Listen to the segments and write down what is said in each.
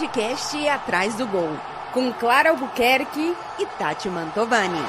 podcast Atrás do Gol, com Clara Albuquerque e Tati Mantovani.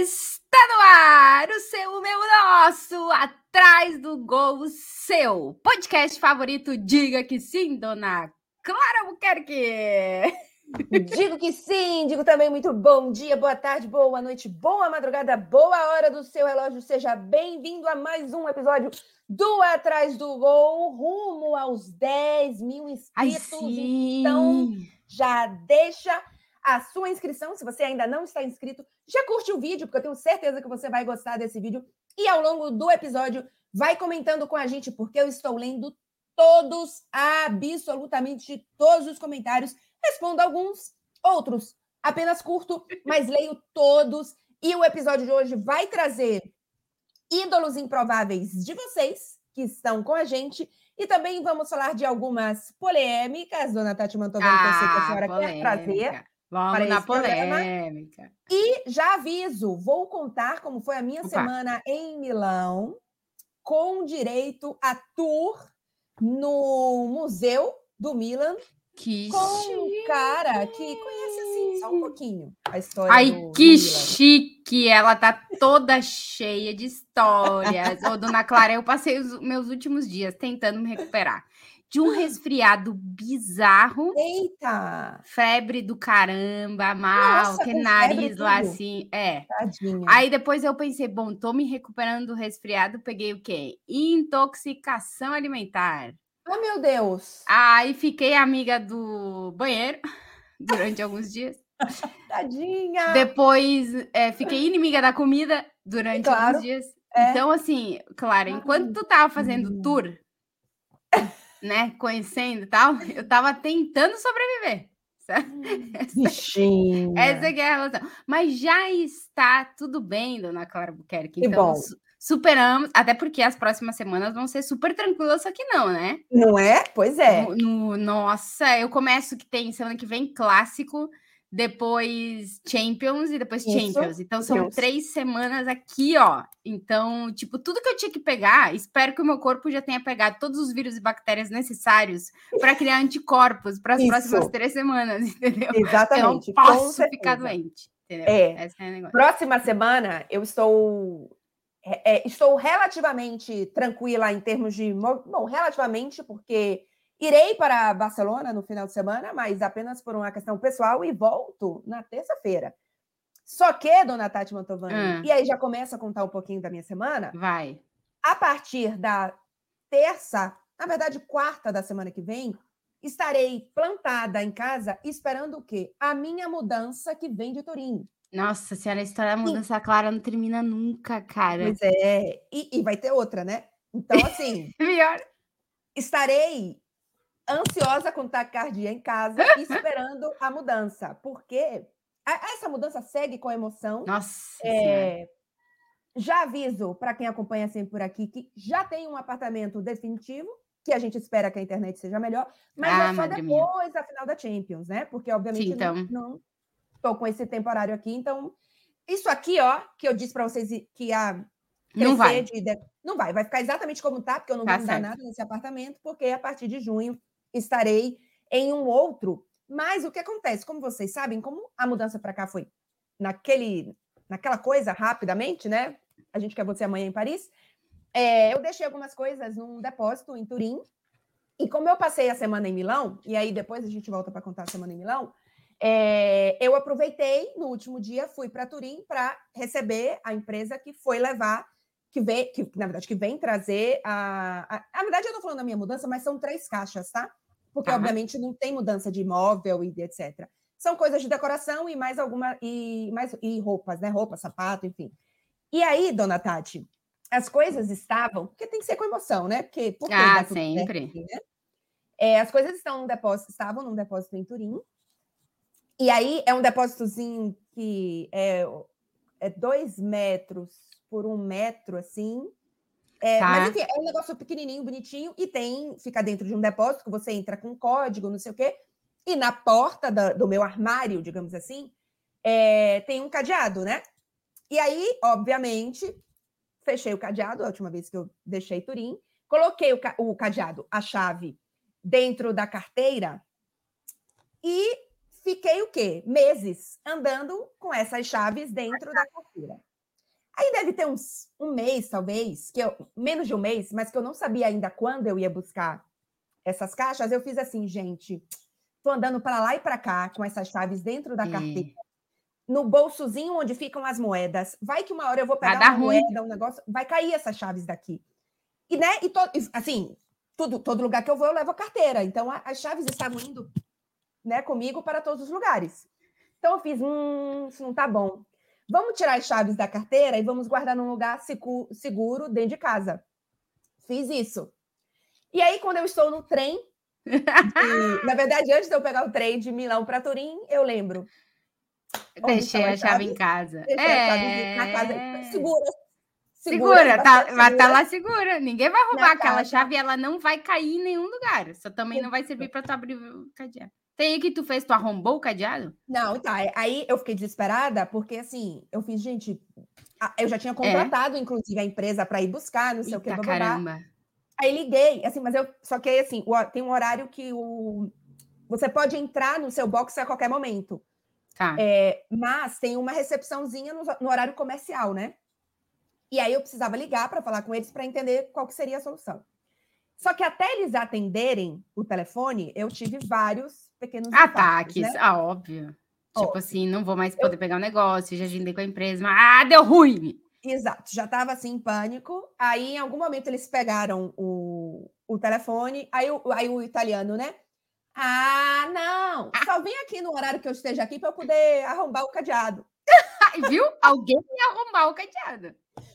Está no ar o seu, o meu, nosso, Atrás do Gol, seu podcast favorito. Diga que sim, dona Clara Albuquerque. Digo que sim, digo também muito bom dia, boa tarde, boa noite, boa madrugada, boa hora do seu relógio. Seja bem-vindo a mais um episódio do Atrás do Gol, rumo aos 10 mil inscritos. então, já deixa a sua inscrição. Se você ainda não está inscrito, já curte o vídeo, porque eu tenho certeza que você vai gostar desse vídeo. E ao longo do episódio, vai comentando com a gente, porque eu estou lendo todos, absolutamente todos os comentários Respondo alguns, outros apenas curto, mas leio todos. E o episódio de hoje vai trazer ídolos improváveis de vocês que estão com a gente. E também vamos falar de algumas polêmicas, dona Tati Mantovani, ah, que eu sei que a senhora polêmica. quer trazer. Vamos na polêmica. Programa. E já aviso, vou contar como foi a minha Opa. semana em Milão, com direito a tour no Museu do Milan que com um cara que conhece assim só um pouquinho a história. Ai, que Milan. chique! Ela tá toda cheia de histórias. Ô, dona Clara, eu passei os meus últimos dias tentando me recuperar de um resfriado bizarro. Eita! Febre do caramba, mal, Nossa, que nariz lá assim. É. Tadinha. Aí depois eu pensei, bom, tô me recuperando do resfriado, peguei o quê? Intoxicação alimentar. Ah, meu Deus! Aí fiquei amiga do banheiro durante alguns dias. Tadinha! Depois é, fiquei inimiga da comida durante claro, alguns dias. É. Então, assim, claro, enquanto tu tava fazendo hum. tour, né, conhecendo e tal, eu tava tentando sobreviver. Bichinha. Essa é a relação. Mas já está tudo bem, dona Clara Buquerque. Então, superamos, até porque as próximas semanas vão ser super tranquilas, só que não, né? Não é? Pois é. No, no, nossa, eu começo que tem semana que vem clássico, depois Champions e depois Isso. Champions. Então são Deus. três semanas aqui, ó. Então, tipo, tudo que eu tinha que pegar, espero que o meu corpo já tenha pegado todos os vírus e bactérias necessários para criar anticorpos para as próximas três semanas, entendeu? Exatamente. Eu não posso ficar doente. Entendeu? É. é Próxima semana eu estou é, é, estou relativamente tranquila em termos de. Bom, relativamente, porque irei para Barcelona no final de semana, mas apenas por uma questão pessoal e volto na terça-feira. Só que, dona Tati Mantovani, hum. e aí já começa a contar um pouquinho da minha semana. Vai. A partir da terça, na verdade, quarta da semana que vem, estarei plantada em casa esperando o quê? A minha mudança que vem de Turim. Nossa senhora, a história da mudança clara não termina nunca, cara. Pois é, e, e vai ter outra, né? Então, assim. Melhor. Estarei ansiosa com taquicardia em casa, esperando a mudança, porque essa mudança segue com emoção. Nossa. É, já aviso para quem acompanha sempre por aqui que já tem um apartamento definitivo, que a gente espera que a internet seja melhor, mas ah, é só depois minha. da final da Champions, né? Porque, obviamente, Sim, então. não, não estou com esse temporário aqui, então isso aqui, ó, que eu disse para vocês que ia não vai. De, não vai, vai ficar exatamente como tá, porque eu não tá vou mudar nada nesse apartamento, porque a partir de junho estarei em um outro. Mas o que acontece, como vocês sabem, como a mudança para cá foi naquele, naquela coisa rapidamente, né? A gente quer você amanhã em Paris. É, eu deixei algumas coisas num depósito em Turim. E como eu passei a semana em Milão, e aí depois a gente volta para contar a semana em Milão, é, eu aproveitei no último dia, fui para Turim para receber a empresa que foi levar, que vem, que na verdade que vem trazer a, a. Na verdade, eu estou falando da minha mudança, mas são três caixas, tá? Porque, obviamente, não tem mudança de imóvel e etc. São coisas de decoração e mais alguma. E, mais, e roupas, né? Roupa, sapato, enfim. E aí, dona Tati, as coisas estavam. Porque tem que ser com emoção, né? Porque. porque ah, sempre. Certo, né? é, as coisas estão num depósito, estavam num depósito em Turim. E aí é um depósitozinho que é, é dois metros por um metro, assim. É, tá. Mas enfim, é um negócio pequenininho, bonitinho, e tem, fica dentro de um depósito que você entra com código, não sei o quê. E na porta da, do meu armário, digamos assim, é, tem um cadeado, né? E aí, obviamente, fechei o cadeado a última vez que eu deixei Turim, coloquei o, ca o cadeado, a chave, dentro da carteira e fiquei o quê? Meses andando com essas chaves dentro da carteira. Aí deve ter uns um mês, talvez, que eu, menos de um mês, mas que eu não sabia ainda quando eu ia buscar essas caixas. Eu fiz assim, gente, tô andando para lá e para cá com essas chaves dentro da carteira. No bolsozinho onde ficam as moedas. Vai que uma hora eu vou pegar uma ruim. moeda, um negócio, vai cair essas chaves daqui. E, né, e to, assim, tudo, todo lugar que eu vou, eu levo a carteira. Então, a, as chaves estavam indo né, comigo para todos os lugares. Então, eu fiz, hum, isso não tá bom. Vamos tirar as chaves da carteira e vamos guardar num lugar seguro dentro de casa. Fiz isso. E aí, quando eu estou no trem, na verdade, antes de eu pegar o trem de Milão para Turim, eu lembro. Deixei a chave em casa. Deixei é... a chave na casa. Segura. Segura, segura tá, segura. vai estar tá lá segura. Ninguém vai roubar na aquela casa. chave, ela não vai cair em nenhum lugar. Só também não vai servir para tu abrir o cadeado. Tem aí que tu fez, tu arrombou o cadeado? Não, tá. Aí eu fiquei desesperada, porque assim, eu fiz, gente, eu já tinha é? contratado, é? inclusive, a empresa para ir buscar, não sei Eita, o que. Blá, caramba. Aí liguei, assim, mas eu. Só que aí, assim, tem um horário que o. Você pode entrar no seu box a qualquer momento. Tá. É, mas tem uma recepçãozinha no, no, horário comercial, né? E aí eu precisava ligar para falar com eles para entender qual que seria a solução. Só que até eles atenderem o telefone, eu tive vários pequenos ataques. Né? Ah, óbvio. Tipo assim, não vou mais poder eu... pegar o um negócio, já agendei com a empresa, mas ah, deu ruim. Exato, já estava assim em pânico. Aí, em algum momento, eles pegaram o, o telefone, aí o, aí o italiano, né? Ah, não! Ah. Só vem aqui no horário que eu esteja aqui para eu poder arrombar o cadeado. Viu? Alguém ia arrombar o cadeado.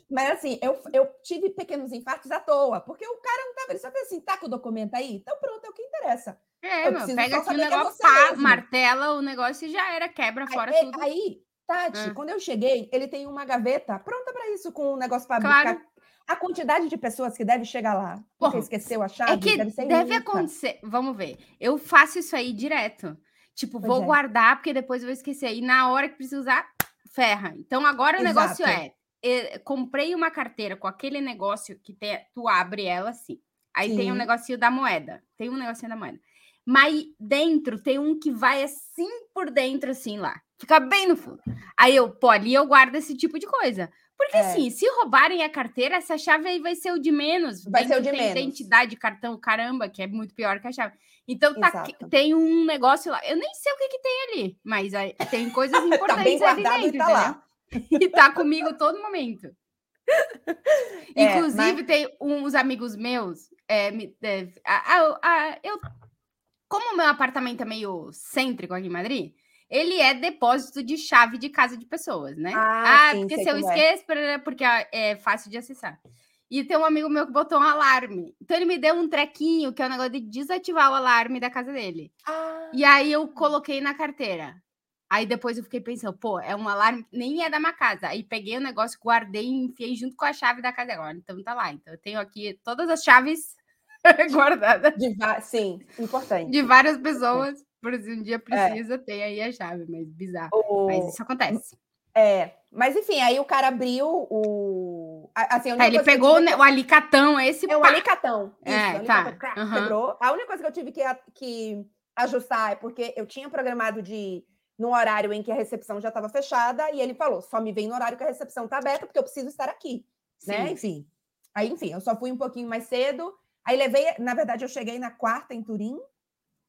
Mas assim, eu, eu tive pequenos infartos à toa, porque o cara não estava. Ele só fez assim: tá com o documento aí? Então pronto, é o que interessa. É, meu, pega aqui o é negócio, pá, martela o negócio e já era, quebra fora aí, tudo. Aí, Tati, ah. quando eu cheguei, ele tem uma gaveta pronta para isso, com um negócio para claro. A quantidade de pessoas que deve chegar lá, porque esqueceu a é chave, é que deve, deve acontecer. Vamos ver. Eu faço isso aí direto. Tipo, pois vou é. guardar, porque depois eu vou esquecer. E na hora que precisa usar, ferra. Então agora o Exato. negócio é, é: comprei uma carteira com aquele negócio que tu abre ela assim. Aí Sim. tem um negocinho da moeda. Tem um negocinho da moeda. Mas dentro tem um que vai assim por dentro, assim lá. Fica bem no fundo. Aí eu, pô, ali eu guardo esse tipo de coisa. Porque é. assim, se roubarem a carteira, essa chave aí vai ser o de menos. Vai ser o de tem menos. identidade, cartão, caramba, que é muito pior que a chave. Então tá, tem um negócio lá. Eu nem sei o que, que tem ali, mas aí, tem coisas importantes tá bem guardado ali dentro, e tá lá. e tá comigo todo momento. É, Inclusive, mas... tem uns amigos meus. É, é, a, a, a, eu como o meu apartamento é meio cêntrico aqui em Madrid, ele é depósito de chave de casa de pessoas, né? Ah, ah sim, porque se eu é. esqueço, é. porque é fácil de acessar. E tem um amigo meu que botou um alarme. Então ele me deu um trequinho, que é o um negócio de desativar o alarme da casa dele. Ah. E aí eu coloquei na carteira. Aí depois eu fiquei pensando, pô, é um alarme, nem é da minha casa. Aí peguei o negócio, guardei e enfiei junto com a chave da casa agora. Então tá lá. Então eu tenho aqui todas as chaves guardada. De sim, importante. De várias pessoas, por se um dia é. precisa, é. tem aí a chave, mas bizarro. O... Mas isso acontece. É, mas enfim, aí o cara abriu o. Assim, tá, ele pegou que... o alicatão, esse. É o alicatão. Isso, é, o tá. alicatão, uhum. quebrou. A única coisa que eu tive que, que ajustar é porque eu tinha programado de no horário em que a recepção já estava fechada e ele falou: só me vem no horário que a recepção está aberta porque eu preciso estar aqui, né? Sim. né? Enfim. Aí, enfim, eu só fui um pouquinho mais cedo Aí levei, na verdade, eu cheguei na quarta em Turim.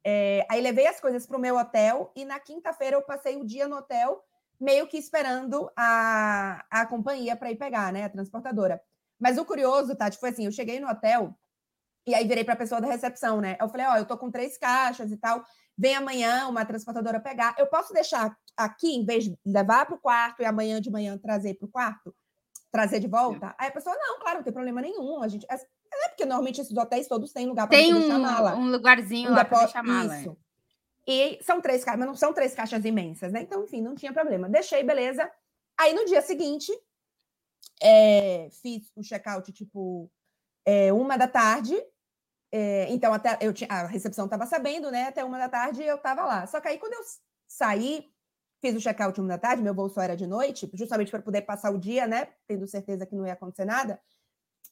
É, aí levei as coisas para o meu hotel e na quinta-feira eu passei o dia no hotel, meio que esperando a, a companhia para ir pegar, né? A transportadora. Mas o curioso, Tati, foi assim: eu cheguei no hotel e aí virei para a pessoa da recepção, né? Eu falei: Ó, oh, eu tô com três caixas e tal. Vem amanhã uma transportadora pegar. Eu posso deixar aqui, em vez de levar para o quarto e amanhã de manhã trazer para o quarto? Trazer de volta? Aí a pessoa, não, claro, não tem problema nenhum. A gente, é porque normalmente esses hotéis todos têm lugar para Tem um, mala. um lugarzinho um lá para deixar mala. Isso. E são três caixas, mas não são três caixas imensas, né? Então, enfim, não tinha problema. Deixei, beleza. Aí no dia seguinte, é, fiz o check-out tipo é, uma da tarde. É, então, até eu tinha, a recepção estava sabendo, né? Até uma da tarde eu estava lá. Só que aí, quando eu saí, fiz o check-out uma da tarde, meu bolso era de noite, justamente para poder passar o dia, né? Tendo certeza que não ia acontecer nada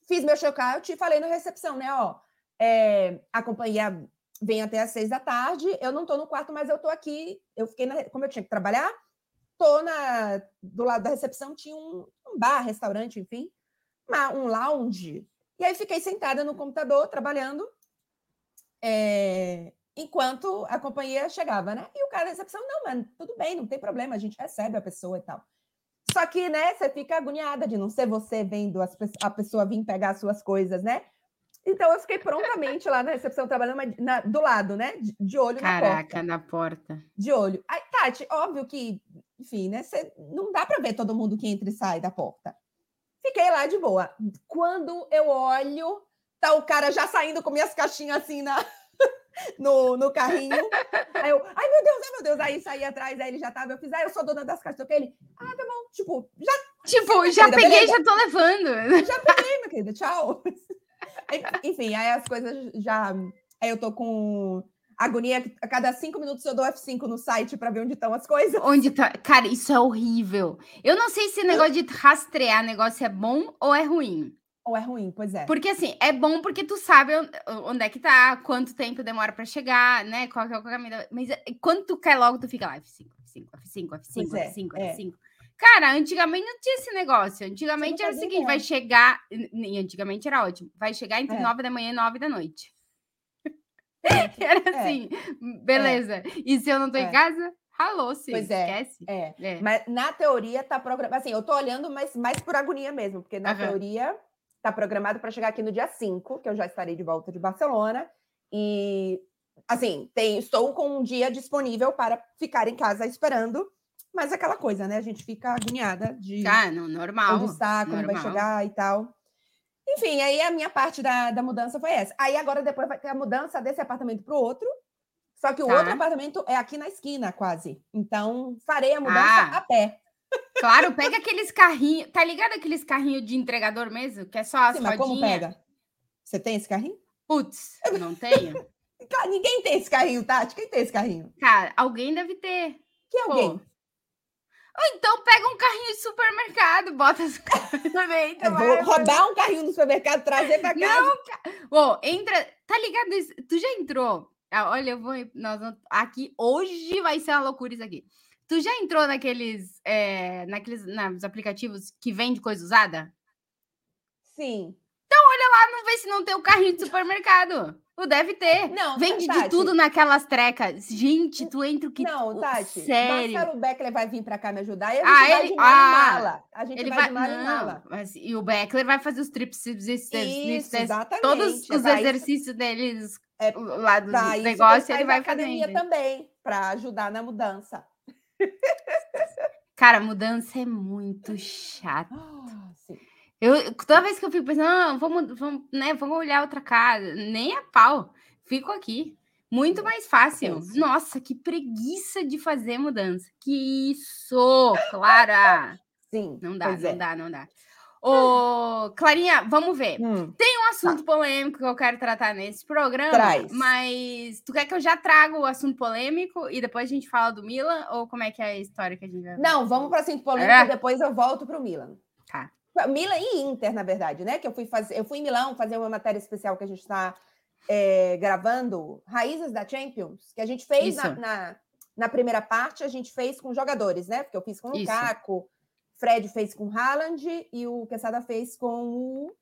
fiz meu check-out e falei na recepção, né? Ó, é, a companhia vem até às seis da tarde, eu não estou no quarto, mas eu estou aqui. Eu fiquei, na, como eu tinha que trabalhar, tô na, do lado da recepção, tinha um, um bar, restaurante, enfim, uma, um lounge. E aí fiquei sentada no computador, trabalhando, é, enquanto a companhia chegava, né? E o cara da recepção, não, mano, tudo bem, não tem problema, a gente recebe a pessoa e tal. Só que, né, você fica agoniada de não ser você vendo as, a pessoa vir pegar as suas coisas, né? Então eu fiquei prontamente lá na recepção, trabalhando na, do lado, né? De, de olho Caraca, na porta. Caraca, na porta. De olho. Aí, Tati, óbvio que, enfim, né? Cê, não dá para ver todo mundo que entra e sai da porta. Fiquei lá de boa. Quando eu olho, tá o cara já saindo com minhas caixinhas assim na, no, no carrinho. Aí eu, ai meu Deus, ai meu Deus. Aí saí atrás, aí ele já tava, eu fiz, ah, eu sou dona das caixas. Ele, ah, tá bom. Tipo, já. Tipo, já querida, peguei, beleza? já tô levando. Já peguei, minha querida, tchau. Enfim, aí as coisas já. Aí eu tô com agonia. A cada cinco minutos eu dou F5 no site para ver onde estão as coisas. Onde tá. Cara, isso é horrível. Eu não sei se o negócio de rastrear negócio é bom ou é ruim. Ou é ruim, pois é. Porque assim, é bom porque tu sabe onde é que tá, quanto tempo demora para chegar, né? Qual é o caminho. Mas eh, quando tu quer logo, tu fica lá, F5, F5, F5, F5, F5, F5. F5. Cara, antigamente não tinha esse negócio. Antigamente era o seguinte: vai chegar. Antigamente era ótimo. Vai chegar entre é. 9 da manhã e 9 da noite. era é. assim, beleza. É. E se eu não tô em é. casa? Alô, sim. Pois é. Esquece. É. é. Mas na teoria tá programado. Assim, eu tô olhando, mas mais por agonia mesmo, porque na uhum. teoria tá programado para chegar aqui no dia 5, que eu já estarei de volta de Barcelona. E assim, tem, estou com um dia disponível para ficar em casa esperando mas é aquela coisa, né? A gente fica agoniada de. Ah, não, normal. Onde está, como normal. vai chegar e tal. Enfim, aí a minha parte da, da mudança foi essa. Aí agora depois vai ter a mudança desse apartamento para o outro. Só que o tá. outro apartamento é aqui na esquina, quase. Então, farei a mudança ah. a pé. Claro, pega aqueles carrinhos. Tá ligado aqueles carrinhos de entregador mesmo? Que é só as Sim, mas como pega? Você tem esse carrinho? Putz, não tenho. Ninguém tem esse carrinho, Tati. Quem tem esse carrinho? Cara, alguém deve ter. Que alguém? Pô, ou então pega um carrinho de supermercado, bota as coisas dentro. Vou roubar um carrinho no supermercado, trazer para casa. Não, Bom, entra. Tá ligado? Isso? Tu já entrou? Ah, olha, eu vou. Nós aqui hoje vai ser uma loucura isso aqui. Tu já entrou naqueles, é, naqueles nos aplicativos que vende coisa usada? Sim. Então olha lá, não vê se não tem o carrinho de supermercado. O deve ter. Não, Vende Tati, de tudo naquelas trecas. Gente, tu entra o que. Não, Tati. Sério. Marcelo Beckler vai vir para cá me ajudar e a gente ah, vai ele... de mala ah, mala. A gente ele vai, vai de mala não, mala. Mas, e o Beckler vai fazer os trips, Isso, exatamente. Todos os é exercícios deles é, lá do negócio, ele vai fazer. academia também, para ajudar na mudança. Cara, mudança é muito chato. Ah. Eu, toda vez que eu fico pensando, ah, vamos, vamos, né, vamos olhar outra casa, nem a pau, fico aqui. Muito mais fácil. Nossa, que preguiça de fazer mudança. Que isso, Clara. Sim. Não dá, não é. dá, não dá. Ô, Clarinha, vamos ver. Hum, Tem um assunto tá. polêmico que eu quero tratar nesse programa, Traz. mas tu quer que eu já traga o assunto polêmico e depois a gente fala do Milan? Ou como é que é a história que a gente vai Não, vamos para o assunto polêmico é? e depois eu volto para o Milan. Tá. Milan e Inter, na verdade, né? Que eu fui fazer, eu fui em Milão fazer uma matéria especial que a gente está é, gravando, Raízes da Champions, que a gente fez na, na, na, primeira parte, a gente fez com jogadores, né? Porque eu fiz com o Lukaku, Fred fez com o Haaland e o Quesada fez com o.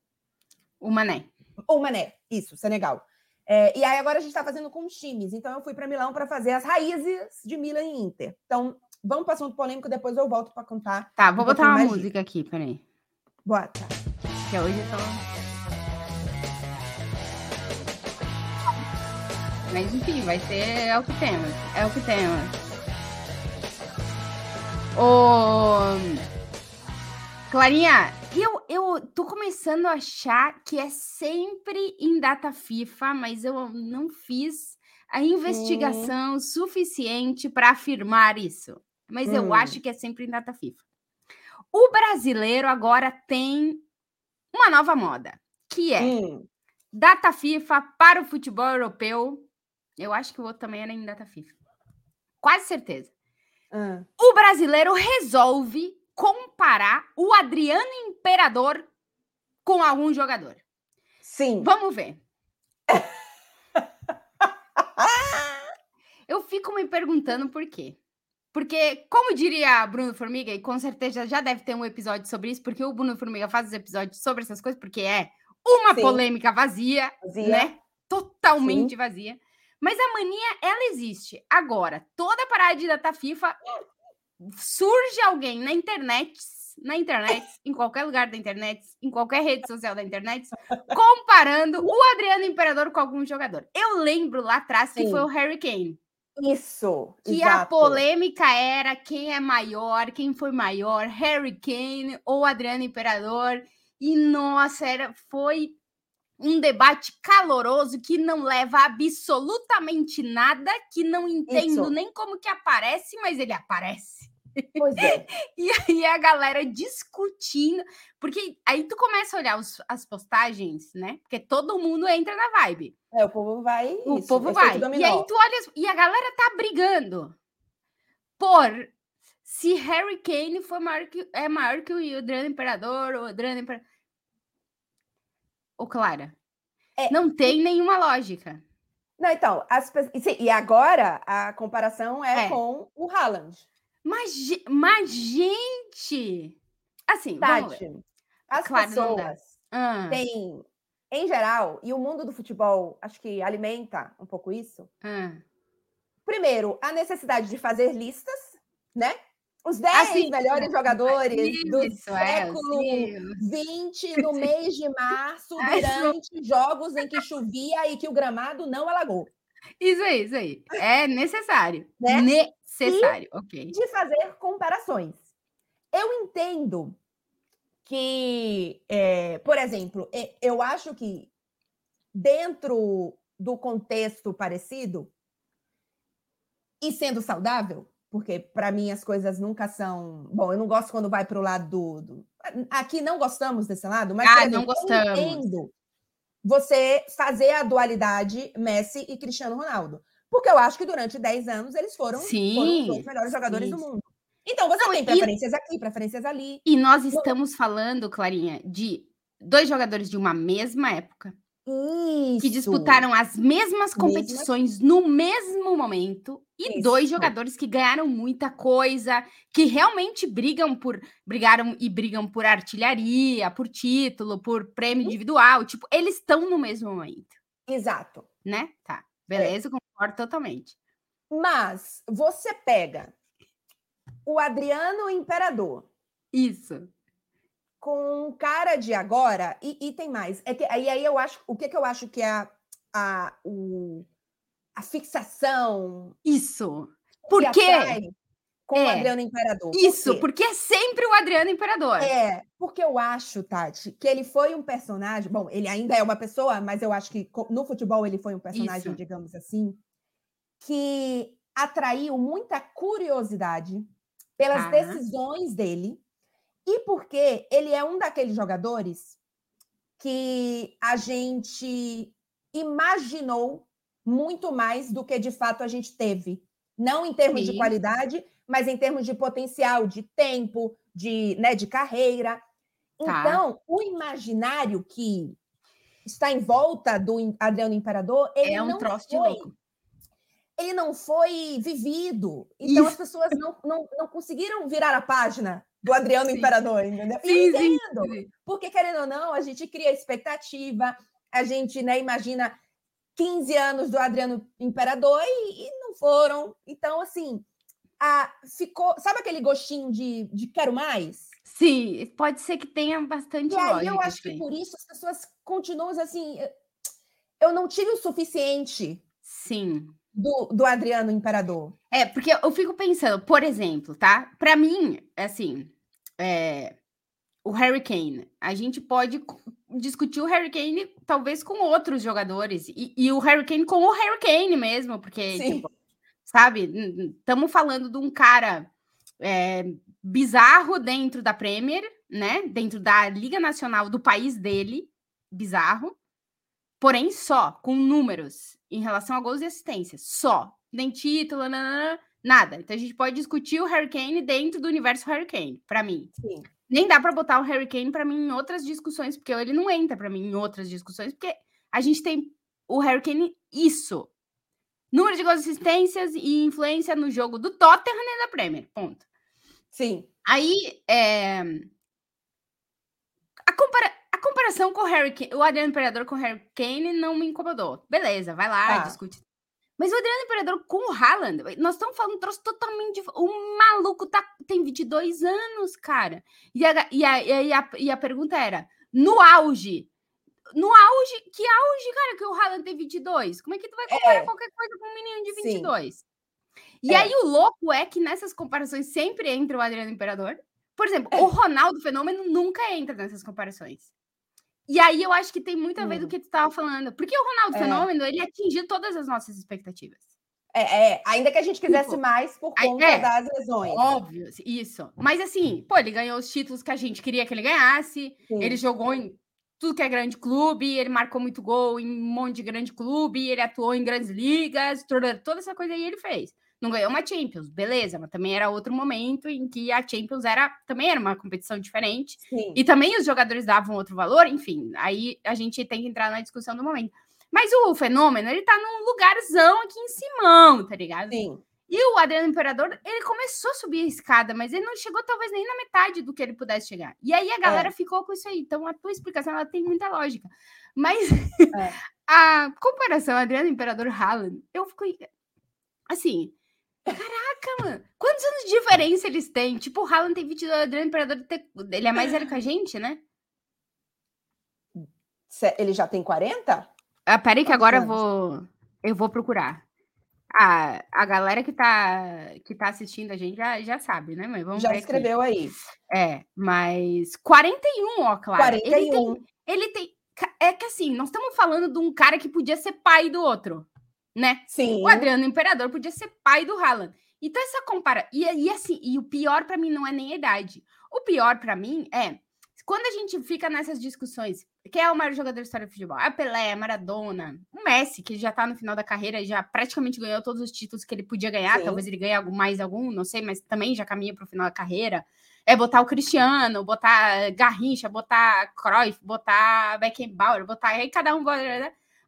O Mané. O Mané, isso, Senegal. É, e aí agora a gente está fazendo com os times. Então eu fui para Milão para fazer as raízes de Milan e Inter. Então vamos para o assunto polêmico, depois eu volto para contar. Tá, vou botar uma música aqui, peraí. Bota. Que hoje eu tô. Mas enfim, vai ser. É o que temos. É o que temos. Ô. Clarinha, eu, eu tô começando a achar que é sempre em data FIFA, mas eu não fiz a investigação hum. suficiente para afirmar isso. Mas hum. eu acho que é sempre em data FIFA. O brasileiro agora tem uma nova moda, que é hum. data FIFA para o futebol europeu. Eu acho que o outro também era em data FIFA. Quase certeza. O brasileiro resolve comparar o Adriano Imperador com algum jogador. Sim. Vamos ver. Eu fico me perguntando por quê. Porque, como diria Bruno Formiga, e com certeza já deve ter um episódio sobre isso, porque o Bruno Formiga faz os episódios sobre essas coisas, porque é uma Sim. polêmica vazia, vazia, né? Totalmente Sim. vazia. Mas a mania, ela existe. Agora, toda parada de data FIFA surge alguém na internet, na internet, em qualquer lugar da internet, em qualquer rede social da internet, comparando o Adriano Imperador com algum jogador. Eu lembro lá atrás que Sim. foi o Harry Kane. Isso. Que exato. a polêmica era quem é maior, quem foi maior, Harry Kane ou Adriano Imperador. E nossa, era, foi um debate caloroso que não leva absolutamente nada, que não entendo Isso. nem como que aparece, mas ele aparece. Pois é. e aí a galera discutindo, porque aí tu começa a olhar os, as postagens, né? Porque todo mundo entra na vibe. É, o povo vai. O isso, povo vai. E aí tu olha, e a galera tá brigando por se Harry Kane foi maior que, é maior que o Adriano Imperador, ou Adriano Imperador. Ô, Clara, é, não tem nenhuma lógica. Não, então, as, sim, e agora a comparação é, é. com o Haaland. Mas, mas gente, assim, Tati, as claro, pessoas ah. têm, em geral, e o mundo do futebol acho que alimenta um pouco isso. Ah. Primeiro, a necessidade de fazer listas, né? Os 10 assim, melhores jogadores do é, século XX no mês de março, durante jogos em que chovia e que o gramado não alagou. Isso aí, isso aí. É necessário. Né? Necessário, e ok. De fazer comparações. Eu entendo que, é, por exemplo, eu acho que dentro do contexto parecido e sendo saudável, porque para mim as coisas nunca são. Bom, eu não gosto quando vai para o lado do, do, Aqui não gostamos desse lado, mas ah, não gostamos. eu entendo você fazer a dualidade Messi e Cristiano Ronaldo. Porque eu acho que durante 10 anos eles foram, sim, foram os melhores jogadores sim. do mundo. Então você Não, tem preferências e... aqui, preferências ali. E nós estamos falando, Clarinha, de dois jogadores de uma mesma época. Isso. Que disputaram as mesmas competições Mesma... no mesmo momento. E Isso. dois jogadores que ganharam muita coisa, que realmente brigam por. Brigaram e brigam por artilharia, por título, por prêmio individual. Tipo, eles estão no mesmo momento. Exato. Né? Tá. Beleza, é. concordo totalmente. Mas você pega o Adriano Imperador. Isso. Com cara de agora, e, e tem mais. É que aí, aí eu acho. O que, que eu acho que é a, a, o, a fixação. Isso. Por quê? Com é. o Adriano Imperador. Isso, Por porque é sempre o Adriano Imperador. É, porque eu acho, Tati, que ele foi um personagem. Bom, ele ainda é uma pessoa, mas eu acho que no futebol ele foi um personagem, Isso. digamos assim, que atraiu muita curiosidade pelas ah. decisões dele e porque ele é um daqueles jogadores que a gente imaginou muito mais do que de fato a gente teve. Não em termos Sim. de qualidade, mas em termos de potencial, de tempo, de, né, de carreira. Tá. Então, o imaginário que está em volta do Adriano Imperador, ele é um não troço foi, de louco ele não foi vivido. Então Isso. as pessoas não, não, não conseguiram virar a página do Adriano sim. Imperador, entendeu? Sim, entendo. Sim, porque, querendo ou não, a gente cria expectativa, a gente né, imagina 15 anos do Adriano Imperador e, e não foram. Então, assim, a, ficou. Sabe aquele gostinho de, de quero mais? Sim, pode ser que tenha bastante. E aí eu acho que por isso as pessoas continuam assim. Eu não tive o suficiente. Sim do, do Adriano Imperador? É, porque eu fico pensando, por exemplo, tá? Para mim, assim, é, o Harry Kane, a gente pode discutir o Harry Kane talvez com outros jogadores e, e o Harry Kane com o Harry Kane mesmo, porque, tipo, sabe, estamos falando de um cara é, bizarro dentro da Premier, né? Dentro da Liga Nacional do país dele, bizarro porém só, com números em relação a gols e assistências, só. Nem título, nanana, nada. Então a gente pode discutir o Hurricane dentro do universo Hurricane, para mim. Sim. Nem dá para botar o Harry Kane para mim em outras discussões, porque ele não entra para mim em outras discussões, porque a gente tem o Harry Kane isso. Número de consistências e influência no jogo do Tottenham e da Premier. Ponto. Sim. Aí, é... a, compara... a comparação com o Harry Kane, o Adriano Imperador com o Harry Kane não me incomodou. Beleza, vai lá, ah. discute. Mas o Adriano Imperador com o Haaland, nós estamos falando um troço totalmente. O maluco tá, tem 22 anos, cara. E a, e, a, e, a, e a pergunta era: no auge, no auge, que auge, cara, que o Haaland tem 22? Como é que tu vai comparar é. qualquer coisa com um menino de 22? Sim. E é. aí o louco é que nessas comparações sempre entra o Adriano Imperador. Por exemplo, é. o Ronaldo Fenômeno nunca entra nessas comparações. E aí eu acho que tem muito a ver hum. do que tu estava falando. Porque o Ronaldo é. Fenômeno, ele atingiu todas as nossas expectativas. É, é, ainda que a gente quisesse tipo, mais por conta é, das lesões. Óbvio, isso. Mas assim, pô, ele ganhou os títulos que a gente queria que ele ganhasse. Sim. Ele jogou em tudo que é grande clube, ele marcou muito gol em um monte de grande clube, ele atuou em grandes ligas, toda, toda essa coisa aí ele fez. Não ganhou uma Champions, beleza, mas também era outro momento em que a Champions era também era uma competição diferente. Sim. E também os jogadores davam outro valor, enfim, aí a gente tem que entrar na discussão do momento. Mas o fenômeno, ele tá num lugarzão aqui em Simão, tá ligado? Sim. E o Adriano Imperador, ele começou a subir a escada, mas ele não chegou talvez nem na metade do que ele pudesse chegar. E aí a galera é. ficou com isso aí. Então a tua explicação ela tem muita lógica. Mas é. a comparação Adriano Imperador Haaland, eu fico assim, Caraca, mano. Quantos anos de diferença eles têm? Tipo, o Haaland tem 22, o Adriano Imperador tem... ele é mais velho que a gente, né? Ele já tem 40? Ah, peraí que agora eu vou eu vou procurar. Ah, a galera que tá, que tá assistindo a gente já, já sabe, né, mãe? Vamos já escreveu aqui. aí. É, mas 41, ó, claro. 41. Ele tem, ele tem. É que assim, nós estamos falando de um cara que podia ser pai do outro né? Sim. O Adriano Imperador podia ser pai do Haaland. Então, essa compara. E, e assim, e o pior para mim não é nem a idade. O pior para mim é quando a gente fica nessas discussões, quem é o maior jogador da história do futebol? É Pelé, é Maradona, o Messi, que já tá no final da carreira, já praticamente ganhou todos os títulos que ele podia ganhar, Sim. talvez ele ganhe mais algum, não sei, mas também já caminha para o final da carreira. É botar o Cristiano, botar Garrincha, botar Cruyff, botar Beckenbauer, botar aí cada um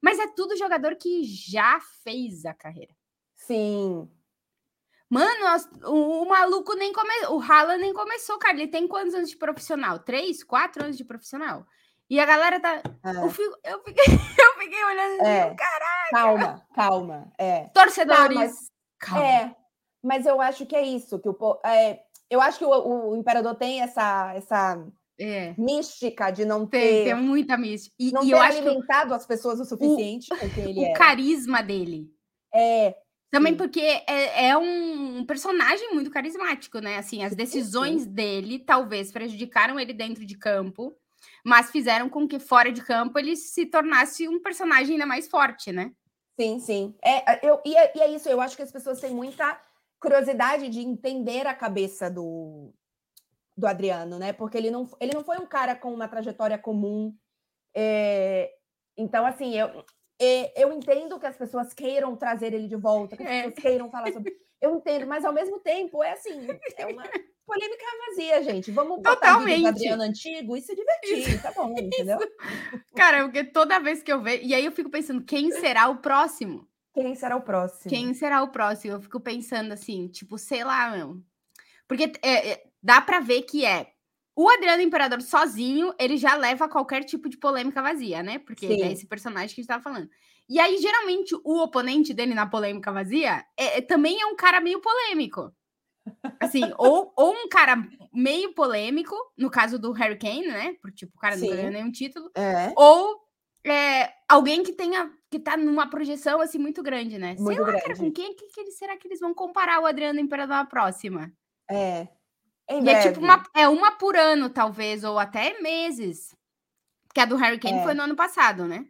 mas é tudo jogador que já fez a carreira. Sim. Mano, o, o maluco nem começou. O Haaland nem começou, cara. Ele tem quantos anos de profissional? Três, quatro anos de profissional. E a galera tá. É. Eu, fico, eu, fiquei, eu fiquei olhando assim, é. caralho. Calma, calma. É. Torcedores. Mas, calma. É, mas eu acho que é isso. que o, é, Eu acho que o, o Imperador tem essa, essa é. mística de não ter. Tem, tem muita mística. E, não e ter alimentado as pessoas o suficiente. O, o era. carisma dele. É. Também sim. porque é, é, um personagem muito carismático, né? Assim, as decisões sim. dele talvez prejudicaram ele dentro de campo, mas fizeram com que fora de campo ele se tornasse um personagem ainda mais forte, né? Sim, sim. É, eu, e, é, e é isso, eu acho que as pessoas têm muita curiosidade de entender a cabeça do, do Adriano, né? Porque ele não, ele não foi um cara com uma trajetória comum. É, então, assim, eu, é, eu entendo que as pessoas queiram trazer ele de volta, que as é. pessoas queiram falar sobre. Eu entendo, mas ao mesmo tempo é assim, é uma polêmica vazia, gente. Vamos botar vídeo do Adriano antigo e se divertir, Isso. tá bom, entendeu? Cara, porque toda vez que eu vejo. E aí eu fico pensando, quem será o próximo? Quem será o próximo? Quem será o próximo? Eu fico pensando assim, tipo, sei lá, meu. Porque é, é, dá para ver que é o Adriano Imperador sozinho, ele já leva qualquer tipo de polêmica vazia, né? Porque é esse personagem que a gente tava falando. E aí, geralmente, o oponente dele na polêmica vazia é, é também é um cara meio polêmico. Assim, ou, ou um cara meio polêmico, no caso do Harry Kane, né? Porque, tipo, o cara Sim. não ganhou nenhum título. É. Ou é, alguém que tenha que tá numa projeção assim muito grande, né? Muito Sei lá, grande. cara, com quem que, que, será que eles vão comparar o Adriano Imperador na próxima? É. Em e é tipo uma, é uma por ano, talvez, ou até meses. Que a do Harry Kane é. foi no ano passado, né?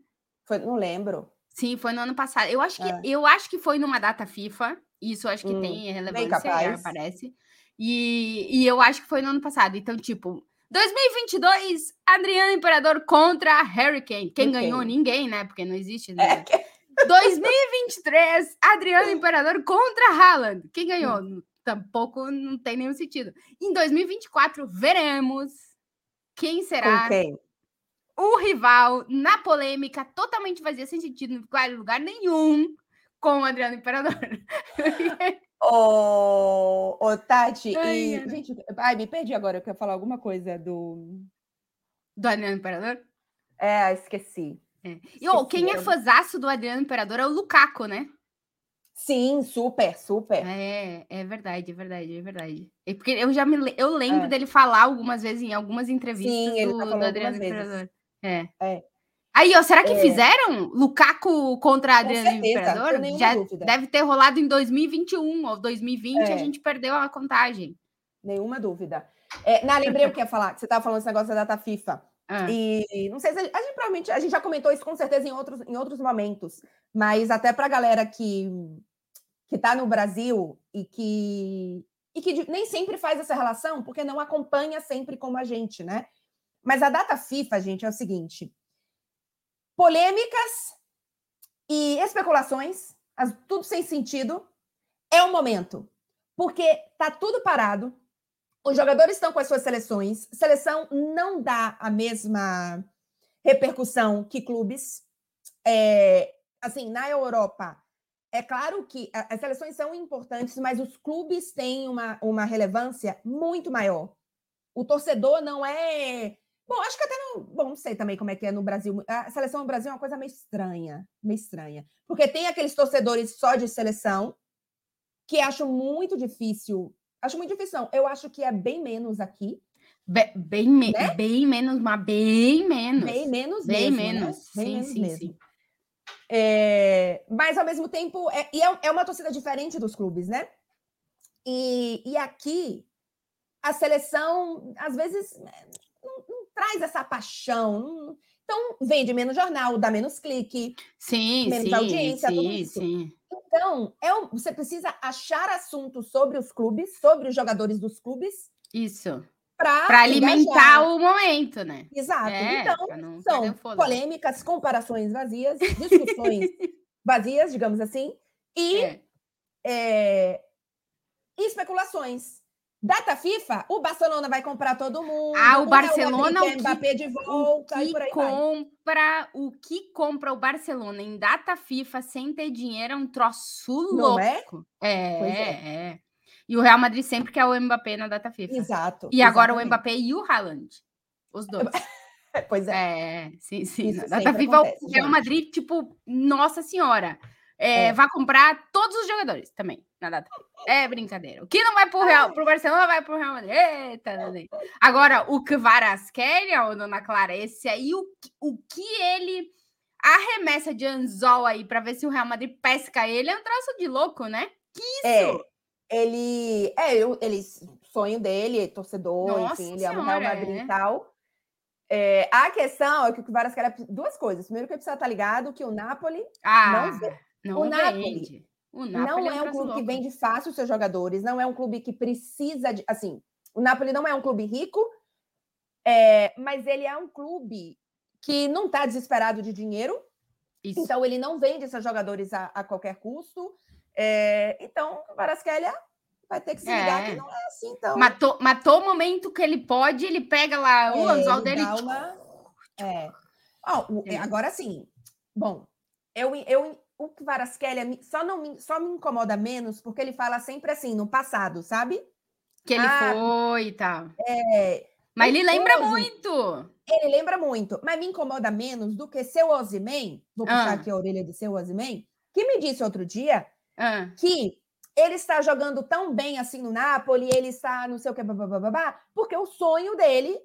Foi, não lembro. Sim, foi no ano passado. Eu acho que, é. eu acho que foi numa data FIFA. Isso eu acho que hum, tem relevância, parece. E, e eu acho que foi no ano passado. Então, tipo, 2022, Adriano Imperador contra Harry Kane. Quem ganhou? Ninguém, né? Porque não existe. Né? É, 2023, Adriano Imperador contra Haaland. Quem ganhou? Tampouco não tem nenhum sentido. Em 2024, veremos quem será quem? o rival na polêmica totalmente vazia, sem sentido em lugar nenhum, com o Adriano Imperador. Ô, oh, Tati, ai, e, gente, ai, me perdi agora, eu quero falar alguma coisa do. Do Adriano Imperador? É, esqueci. É. E oh, quem é fãzaço do Adriano Imperador é o Lukaku, né? Sim, super, super. É, é verdade, é verdade, é verdade. É porque eu já me eu lembro é. dele falar algumas vezes em algumas entrevistas Sim, ele do, tá do Adriano Imperador. É. é. Aí, ó, será que é. fizeram Lukaku contra Adriano Imperador? Já dúvida. deve ter rolado em 2021 ou 2020, é. a gente perdeu a contagem. Nenhuma dúvida. É, na, lembrei o que ia falar. Você estava falando esse negócio da data FIFA. Ah. E não sei se a gente, a gente, provavelmente a gente já comentou isso com certeza em outros, em outros momentos, mas até para a galera que que está no Brasil e que e que nem sempre faz essa relação, porque não acompanha sempre como a gente, né? Mas a data FIFA, gente, é o seguinte: polêmicas e especulações, tudo sem sentido, é o momento. Porque tá tudo parado, os jogadores estão com as suas seleções, seleção não dá a mesma repercussão que clubes. É, assim, na Europa, é claro que as seleções são importantes, mas os clubes têm uma, uma relevância muito maior. O torcedor não é. Bom, acho que até não. Bom, não sei também como é que é no Brasil. A seleção no Brasil é uma coisa meio estranha. Meio estranha. Porque tem aqueles torcedores só de seleção, que acho muito difícil Acho muito difícil, não. Eu acho que é bem menos aqui. Be bem, me né? bem menos, mas bem menos. Bem menos bem mesmo, menos. Né? Bem sim, menos sim, mesmo. Sim. É, mas ao mesmo tempo, é, e é, é, uma torcida diferente dos clubes, né? E, e aqui a seleção às vezes né, não, não traz essa paixão. Não, então vende menos jornal, dá menos clique, sim, menos sim, audiência, sim, tudo isso. Sim. Então, é um, você precisa achar assuntos sobre os clubes, sobre os jogadores dos clubes. Isso. Para alimentar o momento, né? Exato. É, então, são polêmicas, comparações vazias, discussões vazias, digamos assim, e é. É, especulações. Data FIFA, o Barcelona vai comprar todo mundo. Ah, o, o Barcelona o que, Mbappé de volta, o que compra, vai. o que compra o Barcelona em data FIFA sem ter dinheiro é um troço Não louco. É? É, é, é. E o Real Madrid sempre quer o Mbappé na data FIFA. Exato. E agora o Mbappé e o Haaland. Os dois. pois é. É, sim, sim. Isso na data FIFA acontece, o Real Madrid, tipo, nossa senhora. É, é. Vai comprar todos os jogadores também na data. É brincadeira. O que não vai pro Real, pro Barcelona vai pro Real Madrid. Eita, Agora, o que Varasquelia, ou Dona Clara, esse aí, o, o que ele arremessa de anzol aí para ver se o Real Madrid pesca ele é um traço de louco, né? Que isso? É, ele, é, ele, sonho dele, torcedor, Nossa enfim, ele é o Real Madrid é. e tal. É, a questão é que o Varasquelia, duas coisas. Primeiro que ele precisa estar ligado que o Napoli ah. não vê não o Napoli, o Napoli não é um, clube que vende fácil seus jogadores, não é um clube que precisa de. Assim, o Napoli não é um clube rico, é, mas ele é um clube que não está desesperado de dinheiro. Isso. Então, ele não vende seus jogadores a, a qualquer custo. É, então, o Varasquelia vai ter que se ligar é. que não é assim, então. Matou, matou o momento que ele pode, ele pega lá o é, anzol dele. Uma... É. Oh, o, agora sim. Bom, eu, eu o Kvaratskhelia só não me, só me incomoda menos porque ele fala sempre assim no passado, sabe? Que ele ah, foi e tal. É, mas ele lembra muito. Ele lembra muito, mas me incomoda menos do que seu Ozyman, vou puxar ah. aqui a orelha de seu Ozyman, que me disse outro dia ah. que ele está jogando tão bem assim no Napoli, ele está não sei o que, babá, porque o sonho dele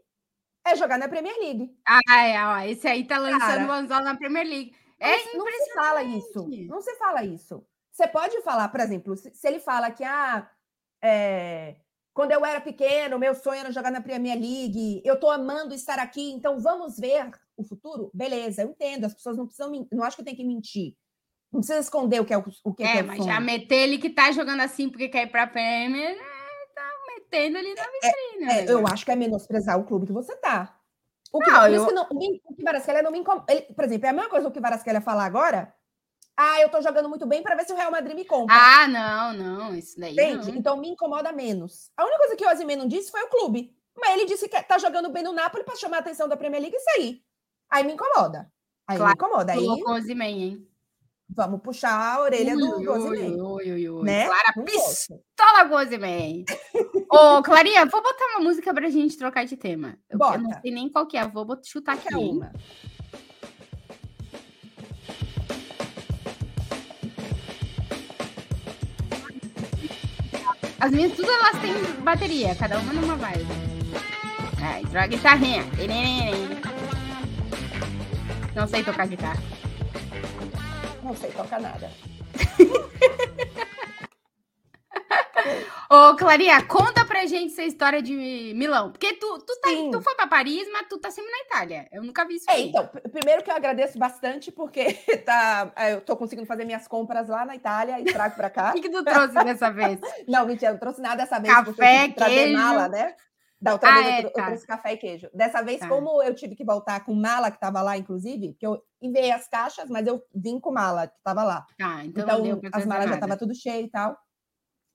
é jogar na Premier League. Ah, é, ó, esse aí tá lançando o anzol na Premier League. É não, não se fala isso. Não se fala isso. Você pode falar, por exemplo, se, ele fala que ah, é, quando eu era pequeno, meu sonho era jogar na Premier League, eu estou amando estar aqui, então vamos ver o futuro? Beleza, eu entendo, as pessoas não precisam, não acho que tem que mentir. Não precisa esconder o que é o, o que é, é, é mas já meter ele que tá jogando assim porque quer ir para a Premier, é, tá metendo ali na é, vitrine. É, eu acho que é menosprezar o clube que você tá. O que, não, eu... que não, o Kvaratskhelia não me incomoda. Por exemplo, é a mesma coisa o que o Kvaratskhelia falar agora ah, eu tô jogando muito bem para ver se o Real Madrid me compra. Ah, não, não, isso daí Entende? não. Então me incomoda menos. A única coisa que o Osimhen não disse foi o clube. Mas ele disse que tá jogando bem no Napoli para chamar a atenção da Premier League e sair. Aí me incomoda. Aí claro, me incomoda. Aí colocou o Osimhen, hein? Vamos puxar a orelha ui, do Osimhen. Ui, ui, ui, né? Clara não pistola. Ô, Clarinha, vou botar uma música pra gente trocar de tema. Eu, Bota. não sei nem qual que é, vou chutar aqui. Uma. As minhas, tudo elas têm bateria, cada uma numa vibe. Ai, troca a guitarrinha. Não sei tocar guitarra. Não sei tocar nada. Ô, Clarinha, conta pra gente essa história de Milão. Porque tu, tu, tá, tu foi pra Paris, mas tu tá sempre na Itália. Eu nunca vi isso é, aí. Então, primeiro que eu agradeço bastante, porque tá, é, eu tô conseguindo fazer minhas compras lá na Itália e trago pra cá. O que, que tu trouxe dessa vez? não, mentira, não trouxe nada dessa vez. Café, queijo. mala, né? Da outra ah, vez é, eu, tá. eu, trouxe café e queijo. Dessa vez, tá. como eu tive que voltar com mala que estava lá, inclusive, que eu enviei as caixas, mas eu vim com mala que estava lá. Ah, então, então as malas já estavam tudo cheio e tal.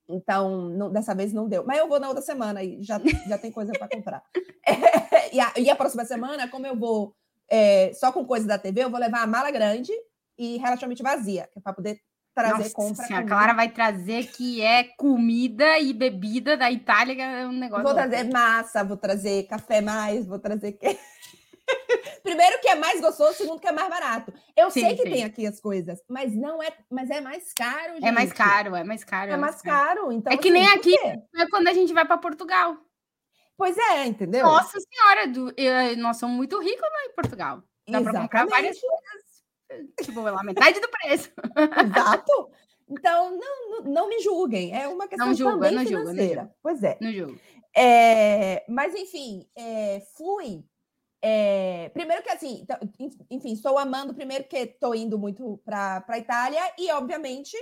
Então, não, dessa vez não deu. Mas eu vou na outra semana e já, já tem coisa para comprar. É, e, a, e, a, próxima semana, como eu vou é, só com coisa da TV, eu vou levar a mala grande e relativamente vazia, que é para poder trazer Nossa, compra. A Clara vai trazer que é comida e bebida da Itália, que é um negócio. Vou trazer massa, vou trazer café mais, vou trazer que. Primeiro que é mais gostoso, segundo que é mais barato. Eu sim, sei que sim. tem aqui as coisas, mas não é, mas é mais caro, gente. É mais caro, é mais caro. É, mais caro. caro. Então, é que assim, nem aqui é quando a gente vai para Portugal. Pois é, entendeu? Nossa senhora, do, eu, nós somos muito ricos lá em Portugal. Dá para comprar várias coisas, tipo, a metade do preço. Exato. Então, não, não, não, me julguem. É uma questão não julga, também não financeira. Julga, pois é. Não julgo. É, mas, enfim, é, fui é, primeiro que assim, enfim, estou amando, primeiro que estou indo muito para a Itália, e obviamente,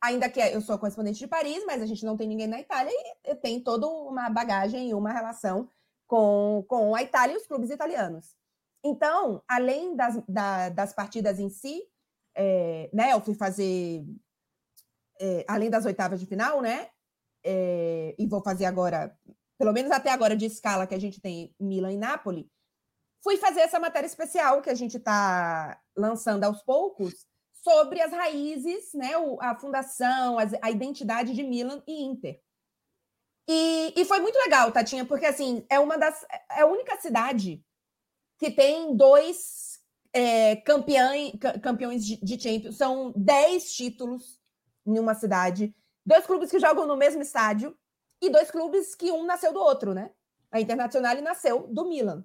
ainda que eu sou correspondente de Paris, mas a gente não tem ninguém na Itália e tem toda uma bagagem e uma relação com, com a Itália e os clubes italianos. Então, além das, da, das partidas em si, é, né, eu fui fazer, é, além das oitavas de final, né, é, e vou fazer agora, pelo menos até agora de escala que a gente tem Milan e Nápoles, fui fazer essa matéria especial que a gente está lançando aos poucos sobre as raízes, né, a fundação, a identidade de Milan e Inter. E, e foi muito legal, Tatinha, porque assim é uma das é a única cidade que tem dois é, campeões, campeões de, de Champions. São dez títulos em uma cidade, dois clubes que jogam no mesmo estádio e dois clubes que um nasceu do outro, né? A Internacional nasceu do Milan.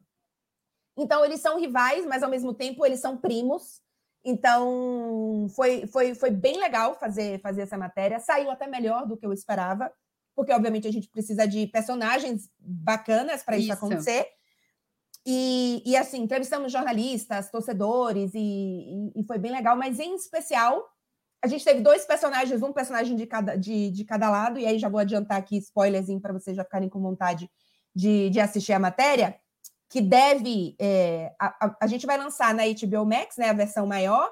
Então, eles são rivais, mas ao mesmo tempo eles são primos. Então, foi, foi, foi bem legal fazer, fazer essa matéria. Saiu até melhor do que eu esperava, porque, obviamente, a gente precisa de personagens bacanas para isso. isso. acontecer. E, e, assim, entrevistamos jornalistas, torcedores, e, e, e, foi bem legal, mas em especial, a gente teve dois personagens, um personagem de cada, de, de cada lado, e aí já vou adiantar aqui spoilerzinho para vocês já ficarem com vontade de, de assistir a matéria que deve. É, a, a, a, gente vai lançar na HBO Max, né, a versão maior,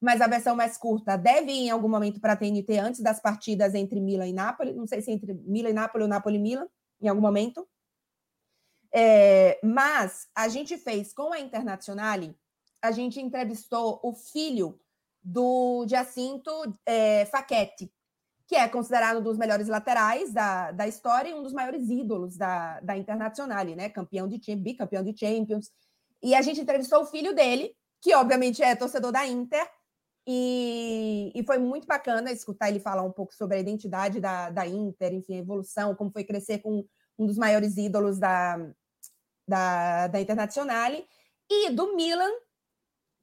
mas a versão mais curta deve ir em algum momento para a TNT antes das partidas entre Milan e Nápoles. Não sei se entre Milan e Nápoles ou Nápoles e Milan, em algum momento. É, mas a gente fez com a Internazionale, a gente entrevistou o filho do Jacinto é, Facchetti, que é considerado um dos melhores laterais da, da história e um dos maiores ídolos da, da Internazionale, né? Campeão de bicampeão de Champions. E a gente entrevistou o filho dele, que obviamente é torcedor da Inter, e, e foi muito bacana escutar ele falar um pouco sobre a identidade da, da Inter, enfim, a evolução, como foi crescer com um dos maiores ídolos da, da, da Internazionale, e do Milan,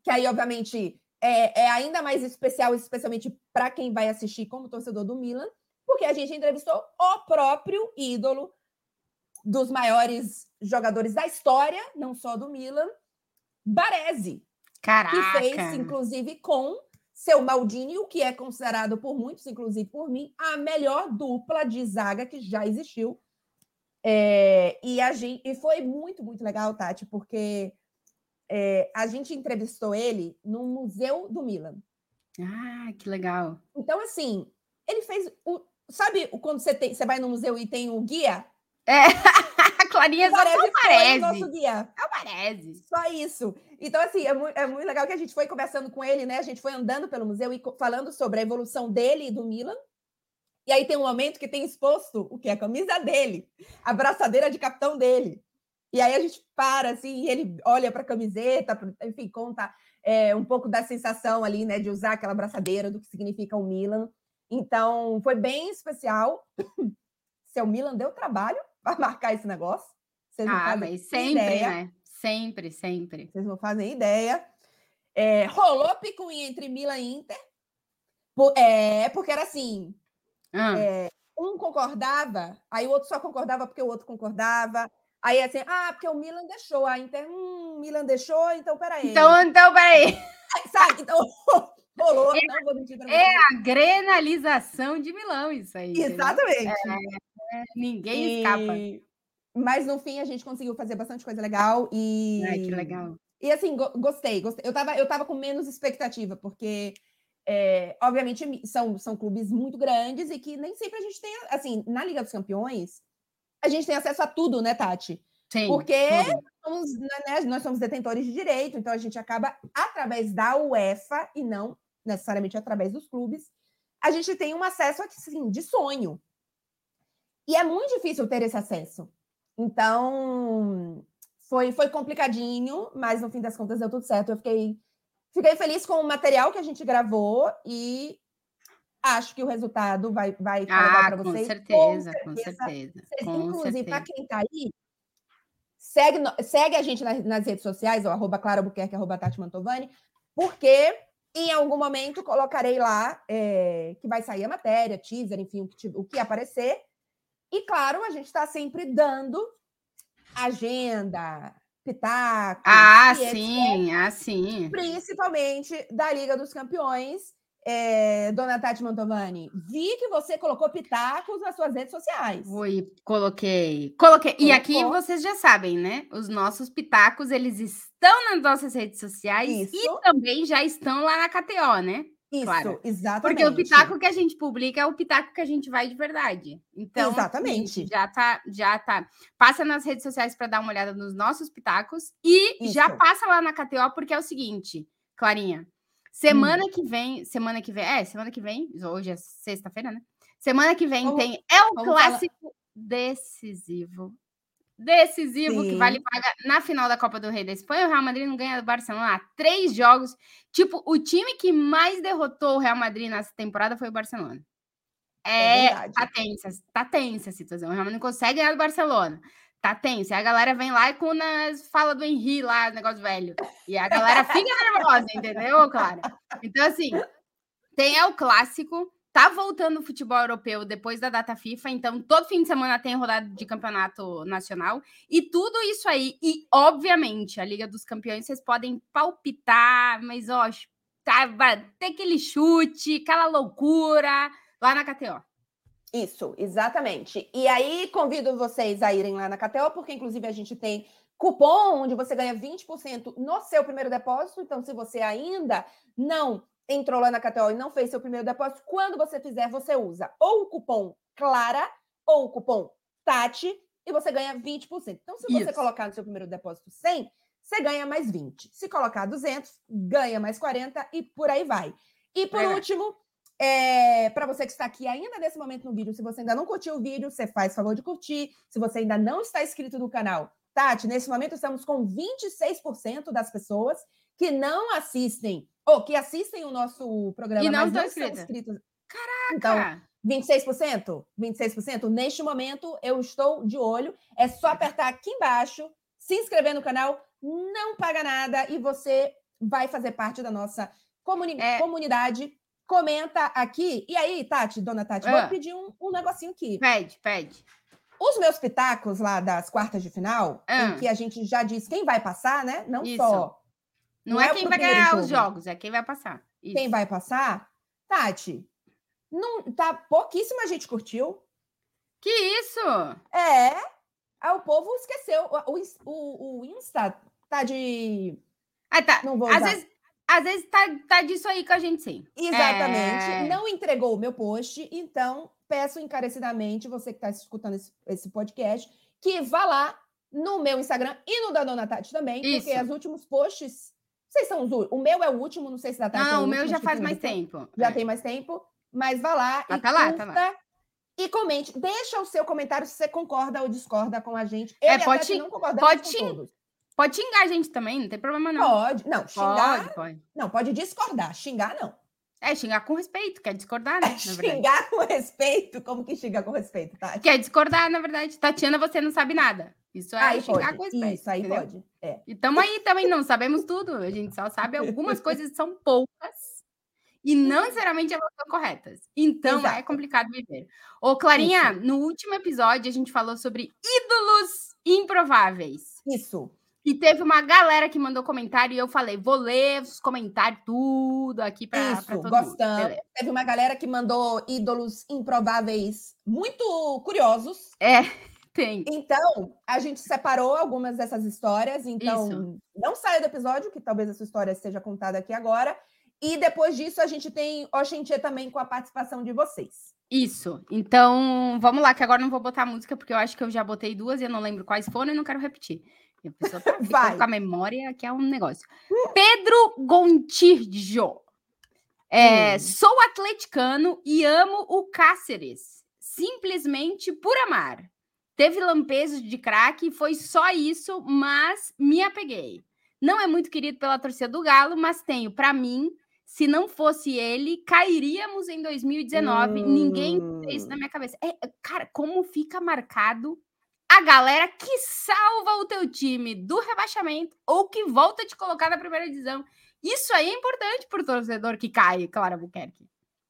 que aí, obviamente, é, é ainda mais especial, especialmente para quem vai assistir como torcedor do Milan, porque a gente entrevistou o próprio ídolo dos maiores jogadores da história, não só do Milan, Baresi. Caraca! Que fez, inclusive, com seu Maldini, o que é considerado por muitos, inclusive por mim, a melhor dupla de zaga que já existiu. É, e, a gente, e foi muito, muito legal, Tati, porque é, a gente entrevistou ele no Museu do Milan. Ah, que legal. Então, assim, ele fez o. Sabe quando você, tem, você vai no museu e tem o guia? É, a Clarinha só Parece aparece. o nosso guia. Aparece. Só isso. Então, assim, é muito, é muito legal que a gente foi conversando com ele, né? A gente foi andando pelo museu e falando sobre a evolução dele e do Milan. E aí tem um momento que tem exposto o que? A camisa dele, a braçadeira de capitão dele. E aí a gente para, assim, e ele olha para a camiseta, enfim, conta é, um pouco da sensação ali, né, de usar aquela braçadeira, do que significa o Milan. Então, foi bem especial. Seu Milan deu trabalho para marcar esse negócio. Vocês não ah, mas sempre, ideia. né? Sempre, sempre. Vocês não fazem ideia. É, rolou picuinha entre Milan e Inter. Por, é, porque era assim: ah. é, um concordava, aí o outro só concordava porque o outro concordava. Aí assim, ah, porque o Milan deixou, a Inter, hum, Milan deixou, então peraí. Então, então peraí. Sabe? Então, rolou, é, não vou mentir pra você. É a grenalização de Milão, isso aí. Exatamente. É, é, ninguém e... escapa. Mas no fim a gente conseguiu fazer bastante coisa legal e. Ai, que legal. E assim, go gostei, gostei. Eu tava, eu tava com menos expectativa, porque é, obviamente são, são clubes muito grandes e que nem sempre a gente tem, assim, na Liga dos Campeões, a gente tem acesso a tudo, né, Tati? Sim, Porque somos, né, nós somos detentores de direito, então a gente acaba, através da UEFA, e não necessariamente através dos clubes, a gente tem um acesso assim, de sonho. E é muito difícil ter esse acesso. Então, foi, foi complicadinho, mas no fim das contas deu tudo certo. Eu fiquei, fiquei feliz com o material que a gente gravou e acho que o resultado vai, vai ah, para vocês. Com certeza, com certeza. Com certeza. Vocês, com inclusive, para quem está aí, segue, segue a gente nas, nas redes sociais, ou arroba Clara Buquerque, arroba Tati Mantovani, porque em algum momento colocarei lá é, que vai sair a matéria, teaser, enfim, o que, o que aparecer. E claro, a gente está sempre dando agenda, pitaco. Ah, sim, etc, ah, sim. Principalmente da Liga dos Campeões. É, dona Tati Mantovani, vi que você colocou pitacos nas suas redes sociais. Fui, coloquei. Coloquei. E aqui vocês já sabem, né? Os nossos pitacos, eles estão nas nossas redes sociais Isso. e também já estão lá na KTO, né? Isso, claro. exatamente. Porque o pitaco que a gente publica é o pitaco que a gente vai de verdade. Então, exatamente. já tá, já tá. Passa nas redes sociais para dar uma olhada nos nossos pitacos e Isso. já passa lá na KTO porque é o seguinte, Clarinha. Semana hum. que vem, semana que vem, é, semana que vem, hoje é sexta-feira, né? Semana que vem tem é o clássico falar. decisivo decisivo Sim. que vale paga na final da Copa do Rei da Espanha. O Real Madrid não ganha do Barcelona há três jogos. Tipo, o time que mais derrotou o Real Madrid nessa temporada foi o Barcelona. É, é tá tensa, tá tensa a situação. O Real Madrid não consegue ganhar do Barcelona. Tá tensa. A galera vem lá e com nas fala do Henri lá, negócio velho. E a galera fica nervosa, entendeu, Clara? Então, assim, tem é o clássico Tá voltando o futebol europeu depois da data FIFA, então todo fim de semana tem rodada de campeonato nacional e tudo isso aí. E, obviamente, a Liga dos Campeões vocês podem palpitar, mas ó, tá, vai ter aquele chute, aquela loucura lá na KTO. Isso, exatamente. E aí convido vocês a irem lá na KTO, porque inclusive a gente tem cupom onde você ganha 20% no seu primeiro depósito. Então, se você ainda não entrou lá na KTO e não fez seu primeiro depósito, quando você fizer, você usa ou o cupom Clara ou o cupom Tati e você ganha 20%. Então, se você Isso. colocar no seu primeiro depósito 100, você ganha mais 20. Se colocar 200, ganha mais 40 e por aí vai. E por é. último, é, para você que está aqui ainda nesse momento no vídeo, se você ainda não curtiu o vídeo, você faz favor de curtir. Se você ainda não está inscrito no canal, Tati, nesse momento estamos com 26% das pessoas que não assistem ou que assistem o nosso programa, e não mas não são inscritos. Caraca! Então, 26%? 26%? Neste momento, eu estou de olho. É só apertar aqui embaixo, se inscrever no canal, não paga nada e você vai fazer parte da nossa comuni é. comunidade. Comenta aqui. E aí, Tati, dona Tati, vou ah. pedir um, um negocinho aqui. Pede, pede. Os meus pitacos lá das quartas de final, em ah. que a gente já disse quem vai passar, né? Não Isso. só não, não é, é quem vai ganhar jogo. os jogos, é quem vai passar. Isso. Quem vai passar? Tati, não, tá, pouquíssima gente curtiu. Que isso? É. o povo esqueceu. O, o, o Insta tá de. Ah, tá. Não vou Às vezes, às vezes tá, tá disso aí com a gente, sim. Exatamente. É... Não entregou o meu post, então peço encarecidamente, você que está escutando esse, esse, podcast, que vá lá no meu Instagram e no da Dona Tati também, Isso. porque os últimos posts. Vocês são os O meu é o último, não sei se da Tati. Não, é o, meu já faz mais tempo. Já é. tem mais tempo. Mas vá lá ah, e tá lá, tá lá. E comente, deixa o seu comentário se você concorda ou discorda com a gente. Eu é, pode, não pode, Pode xingar a gente também, não tem problema não. Pode, não, xingar. Pode, pode. Não, pode discordar, xingar não. É, xingar com respeito, quer discordar, né? xingar com respeito? Como que xinga com respeito, Tati? Quer discordar, na verdade. Tatiana, você não sabe nada. Isso é aí xingar pode. com respeito. Isso aí entendeu? pode. É. E tamo aí também, não sabemos tudo. A gente só sabe algumas coisas são poucas e não uhum. necessariamente elas são corretas. Então é Exato. é complicado viver. Ô, Clarinha, Isso. no último episódio a gente falou sobre ídolos improváveis. Isso. E teve uma galera que mandou comentário e eu falei, vou ler os comentários tudo aqui para todo gostando. mundo. Teve uma galera que mandou ídolos improváveis muito curiosos. É, tem. Então, a gente separou algumas dessas histórias. Então, Isso. não saia do episódio, que talvez essa história seja contada aqui agora. E depois disso, a gente tem Oxentia também com a participação de vocês. Isso. Então, vamos lá, que agora não vou botar música, porque eu acho que eu já botei duas e eu não lembro quais foram e não quero repetir. A pessoa tá Vai. com a memória, que é um negócio. Pedro Gontijo. É, hum. Sou atleticano e amo o Cáceres. Simplesmente por amar. Teve lampejos de craque, foi só isso, mas me apeguei. Não é muito querido pela torcida do Galo, mas tenho para mim, se não fosse ele, cairíamos em 2019. Hum. Ninguém fez isso na minha cabeça. É, cara, como fica marcado a galera que salva o teu time do rebaixamento ou que volta a te colocar na primeira divisão. Isso aí é importante para o torcedor que cai, Clara Buquerque.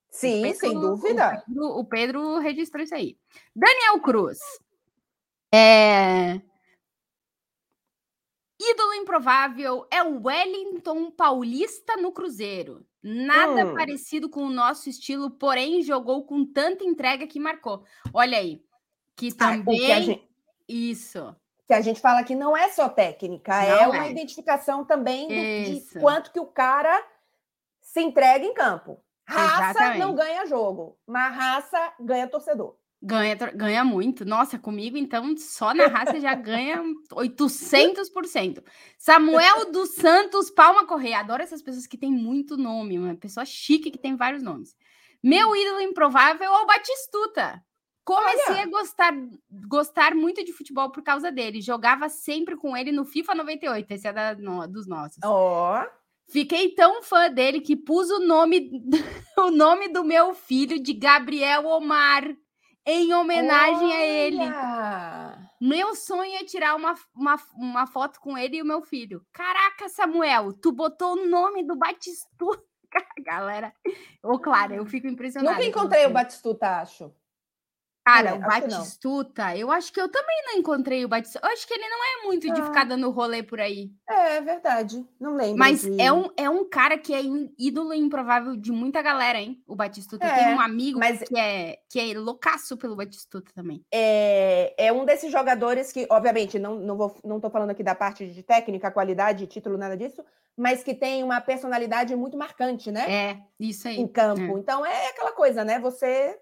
Sim, Pedro, sem dúvida. O Pedro, o Pedro, registrou isso aí. Daniel Cruz. É... Ídolo improvável é o Wellington Paulista no Cruzeiro. Nada hum. parecido com o nosso estilo, porém jogou com tanta entrega que marcou. Olha aí, que também ah, que gente... Isso. Que a gente fala que não é só técnica, não é uma é. identificação também do, de quanto que o cara se entrega em campo. Raça Exatamente. não ganha jogo, mas raça ganha torcedor. Ganha, ganha muito. Nossa, comigo, então, só na raça já ganha 800%. Samuel dos Santos Palma Correia. Adoro essas pessoas que têm muito nome, uma pessoa chique que tem vários nomes. Meu ídolo improvável é o Batistuta. Comecei Olha. a gostar, gostar muito de futebol por causa dele. Jogava sempre com ele no FIFA 98. Esse é da, no, dos nossos. Ó. Oh. Fiquei tão fã dele que pus o nome, o nome do meu filho de Gabriel Omar em homenagem Olha. a ele. Meu sonho é tirar uma, uma, uma foto com ele e o meu filho. Caraca, Samuel, tu botou o nome do Batistuta. Galera, ô, Clara, eu fico impressionada. Nunca encontrei o Batistuta, acho. Cara, é, o Batistuta, eu acho que eu também não encontrei o Batistuta. Eu acho que ele não é muito ah. de ficar dando rolê por aí. É, é verdade. Não lembro. Mas de... é, um, é um cara que é ídolo improvável de muita galera, hein? O Batistuta. É, Tem um amigo mas... que, é, que é loucaço pelo Batistuta também. É, é um desses jogadores que, obviamente, não, não, vou, não tô falando aqui da parte de técnica, qualidade, título, nada disso, mas que tem uma personalidade muito marcante, né? É, isso aí. Em campo. É. Então é aquela coisa, né? Você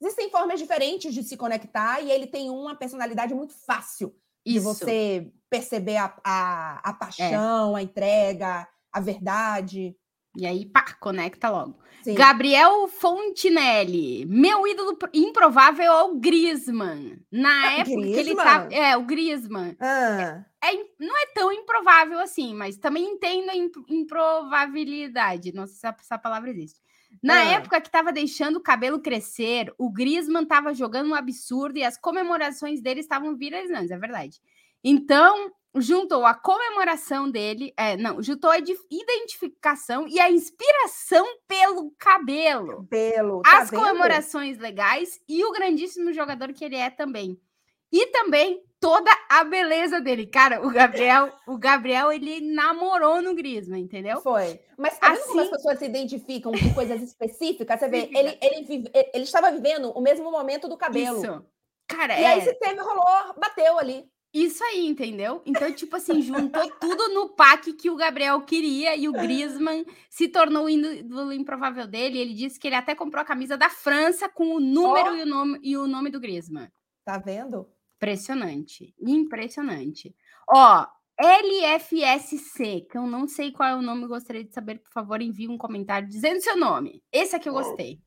Existem formas diferentes de se conectar e ele tem uma personalidade muito fácil Isso. de você perceber a, a, a paixão, é. a entrega, a verdade. E aí, pá, conecta logo. Sim. Gabriel Fontinelli. Meu ídolo improvável é o Griezmann. Na ah, época Griezmann? que ele tá. É, o Griezmann. Ah. É, é, não é tão improvável assim, mas também entendo a improvabilidade. Não sei se essa palavra existe. Na é. época que estava deixando o cabelo crescer, o Griezmann estava jogando um absurdo e as comemorações dele estavam viralizando, é verdade. Então, juntou a comemoração dele, é, não, juntou a identificação e a inspiração pelo cabelo. Cabelo, tá as vendo? comemorações legais e o grandíssimo jogador que ele é também. E também toda a beleza dele. Cara, o Gabriel, o Gabriel, ele namorou no Griezmann, entendeu? Foi. Mas tá assim... como as assim pessoas se identificam com coisas específicas? Você vê, ele, ele, vive, ele estava vivendo o mesmo momento do cabelo. Isso. Cara, e é... aí se teve, rolou, bateu ali. Isso aí, entendeu? Então, tipo assim, juntou tudo no pack que o Gabriel queria e o Griezmann se tornou o ídolo improvável dele. Ele disse que ele até comprou a camisa da França com o número oh. e, o nome, e o nome do Griezmann. Tá vendo? Impressionante. Impressionante. Ó, LFSC, que eu não sei qual é o nome, gostaria de saber, por favor, envie um comentário dizendo seu nome. Esse aqui eu gostei.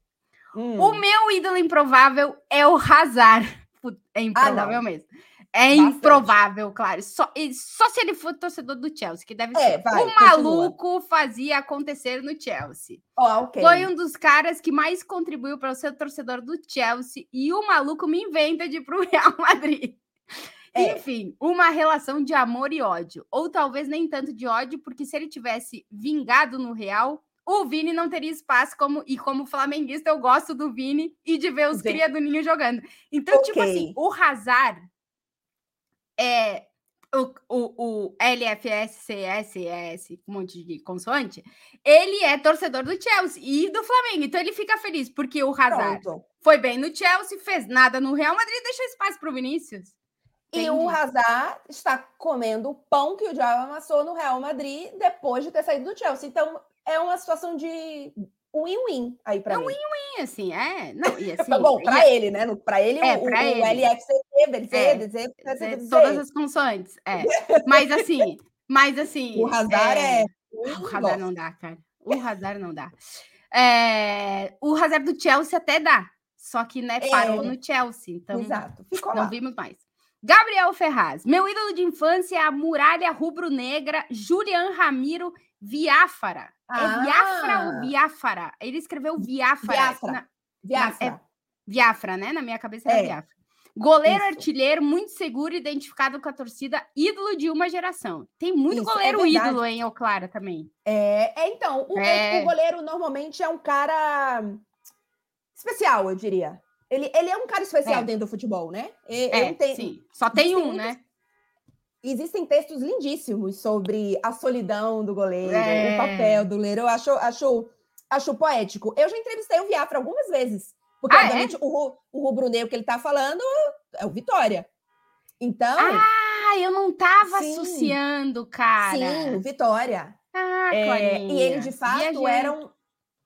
Hum. O meu ídolo improvável é o Hazard. É improvável ah, mesmo. É Bastante. improvável, claro. Só, só se ele for torcedor do Chelsea, que deve é, ser. Vai, o maluco continua. fazia acontecer no Chelsea. Oh, okay. Foi um dos caras que mais contribuiu para ser torcedor do Chelsea. E o maluco me inventa de ir pro Real Madrid. É. Enfim, uma relação de amor e ódio. Ou talvez nem tanto de ódio, porque se ele tivesse vingado no Real, o Vini não teria espaço como e como flamenguista eu gosto do Vini e de ver os Sim. cria do Ninho jogando. Então, okay. tipo assim, o Hazard é o, o, o LFSCSS, um monte de consoante, ele é torcedor do Chelsea e do Flamengo. Então ele fica feliz porque o Hazard Pronto. foi bem no Chelsea, fez nada no Real Madrid, deixou espaço para o Vinícius. Entendi. E o Hazard está comendo o pão que o Diabo amassou no Real Madrid depois de ter saído do Chelsea. Então, é uma situação de win-win aí para é mim. É um win-win, assim, é. Não, e assim, Bom, para ele, né? Para ele, é, o, pra o, ele. o BC, é, dizer, todas as consoantes, é. Mas assim, mas assim... O Hazard é... é... O Hazard não dá, cara. O Hazard não dá. É... O Hazard do Chelsea até dá, só que, né, parou é. no Chelsea, então Exato. Ficou não lá. vimos mais. Gabriel Ferraz. Meu ídolo de infância é a muralha rubro-negra Julian Ramiro Viáfara. É ah. É Viafra ou Viáfara? Ele escreveu Viáfara. Viafra. Na, Viafra. Na, é, Viafra, né? Na minha cabeça era é. Viafra. Goleiro Isso. artilheiro, muito seguro, identificado com a torcida, ídolo de uma geração. Tem muito Isso, é goleiro é ídolo, hein, ô Clara, também. É, é então, o, é. o goleiro normalmente é um cara especial, eu diria. Ele, ele é um cara especial é. dentro do futebol, né? é, sim. Só tem um, né? Existem textos lindíssimos sobre a solidão do goleiro, é. o papel do goleiro. Eu acho, acho, acho poético. Eu já entrevistei o Viafra algumas vezes. Porque, ah, é? obviamente, é? o, o rubro-negro que ele está falando é o Vitória. Então. Ah, eu não estava associando, cara. Sim, o Vitória. Ah, é, E ele, de fato, Viajei. era um,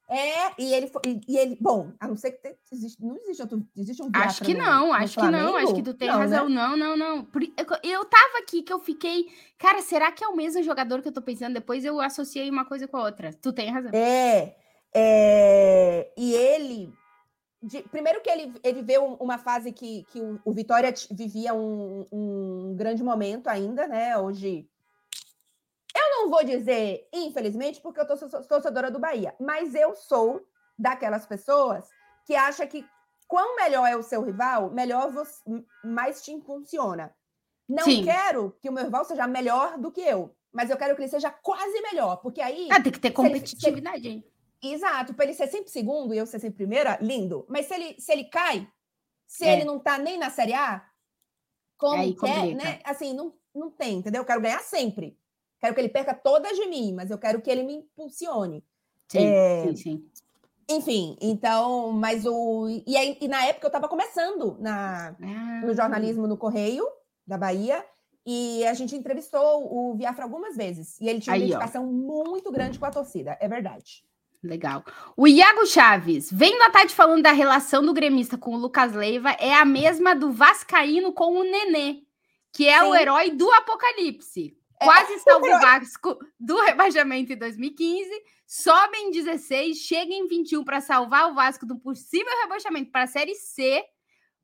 é, e ele, e ele bom, a não ser que te, existe, não existe outro, existe um Acho que não, no, acho no que não, acho que tu tem não, razão, né? não, não, não. Eu, eu tava aqui que eu fiquei, cara, será que é o mesmo jogador que eu tô pensando? Depois eu associei uma coisa com a outra. Tu tem razão. É, é e ele, de, primeiro que ele, ele viveu uma fase que, que o, o Vitória vivia um, um grande momento ainda, né? Hoje eu não vou dizer, infelizmente, porque eu sou torcedora do Bahia, mas eu sou daquelas pessoas que acha que quanto melhor é o seu rival, melhor você, mais te funciona. Não Sim. quero que o meu rival seja melhor do que eu, mas eu quero que ele seja quase melhor, porque aí. Ah, tem que ter competitividade, hein? Exato, para ele ser sempre segundo e eu ser sempre primeira, lindo. Mas se ele, se ele cai, se é. ele não tá nem na Série A, como quer, né? Assim, não, não tem, entendeu? Eu quero ganhar sempre. Quero que ele perca todas de mim, mas eu quero que ele me impulsione. Sim, é... sim, sim. Enfim, então, mas o. E, aí, e na época eu estava começando na, ah. no jornalismo no Correio da Bahia, e a gente entrevistou o Viafra algumas vezes. E ele tinha uma aí, identificação ó. muito grande com a torcida, é verdade. Legal. O Iago Chaves, vendo a Tati falando da relação do gremista com o Lucas Leiva, é a mesma do Vascaíno com o Nenê, que é Sim. o herói do Apocalipse. É, quase salva o Vasco do rebaixamento em 2015, sobe em 16, chega em 21 para salvar o Vasco do possível rebaixamento para a Série C.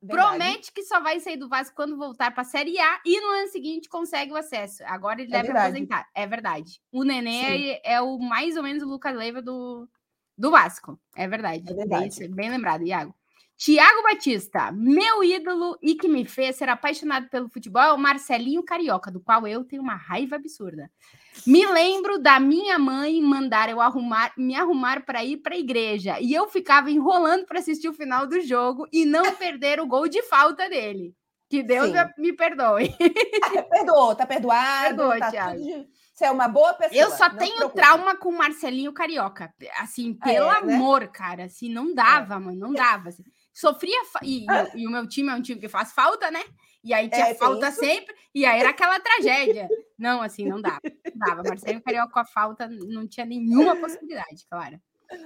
Verdade. Promete que só vai sair do Vasco quando voltar para a Série A e no ano seguinte consegue o acesso. Agora ele é deve verdade. aposentar. É verdade. O Nenê é, é, o mais ou menos o Lucas Leiva do, do Vasco. É verdade. É verdade. Bem, bem lembrado, Iago. Tiago Batista, meu ídolo e que me fez ser apaixonado pelo futebol é o Marcelinho Carioca, do qual eu tenho uma raiva absurda. Me lembro da minha mãe mandar eu arrumar, me arrumar para ir para a igreja e eu ficava enrolando para assistir o final do jogo e não perder o gol de falta dele. Que Deus Sim. me perdoe. Perdoou, tá perdoado. Perdoou, tá Thiago. Tudo você é uma boa pessoa. Eu só tenho trauma com o Marcelinho Carioca. Assim, pelo é, né? amor, cara. Assim, não dava, é. mano. Não dava. Assim. Sofria. E, e, o meu time é um time que faz falta, né? E aí tinha é, falta isso? sempre, e aí era aquela tragédia. Não, assim, não dava. Não dava. Marcelo Carioca com a falta não tinha nenhuma possibilidade, claro.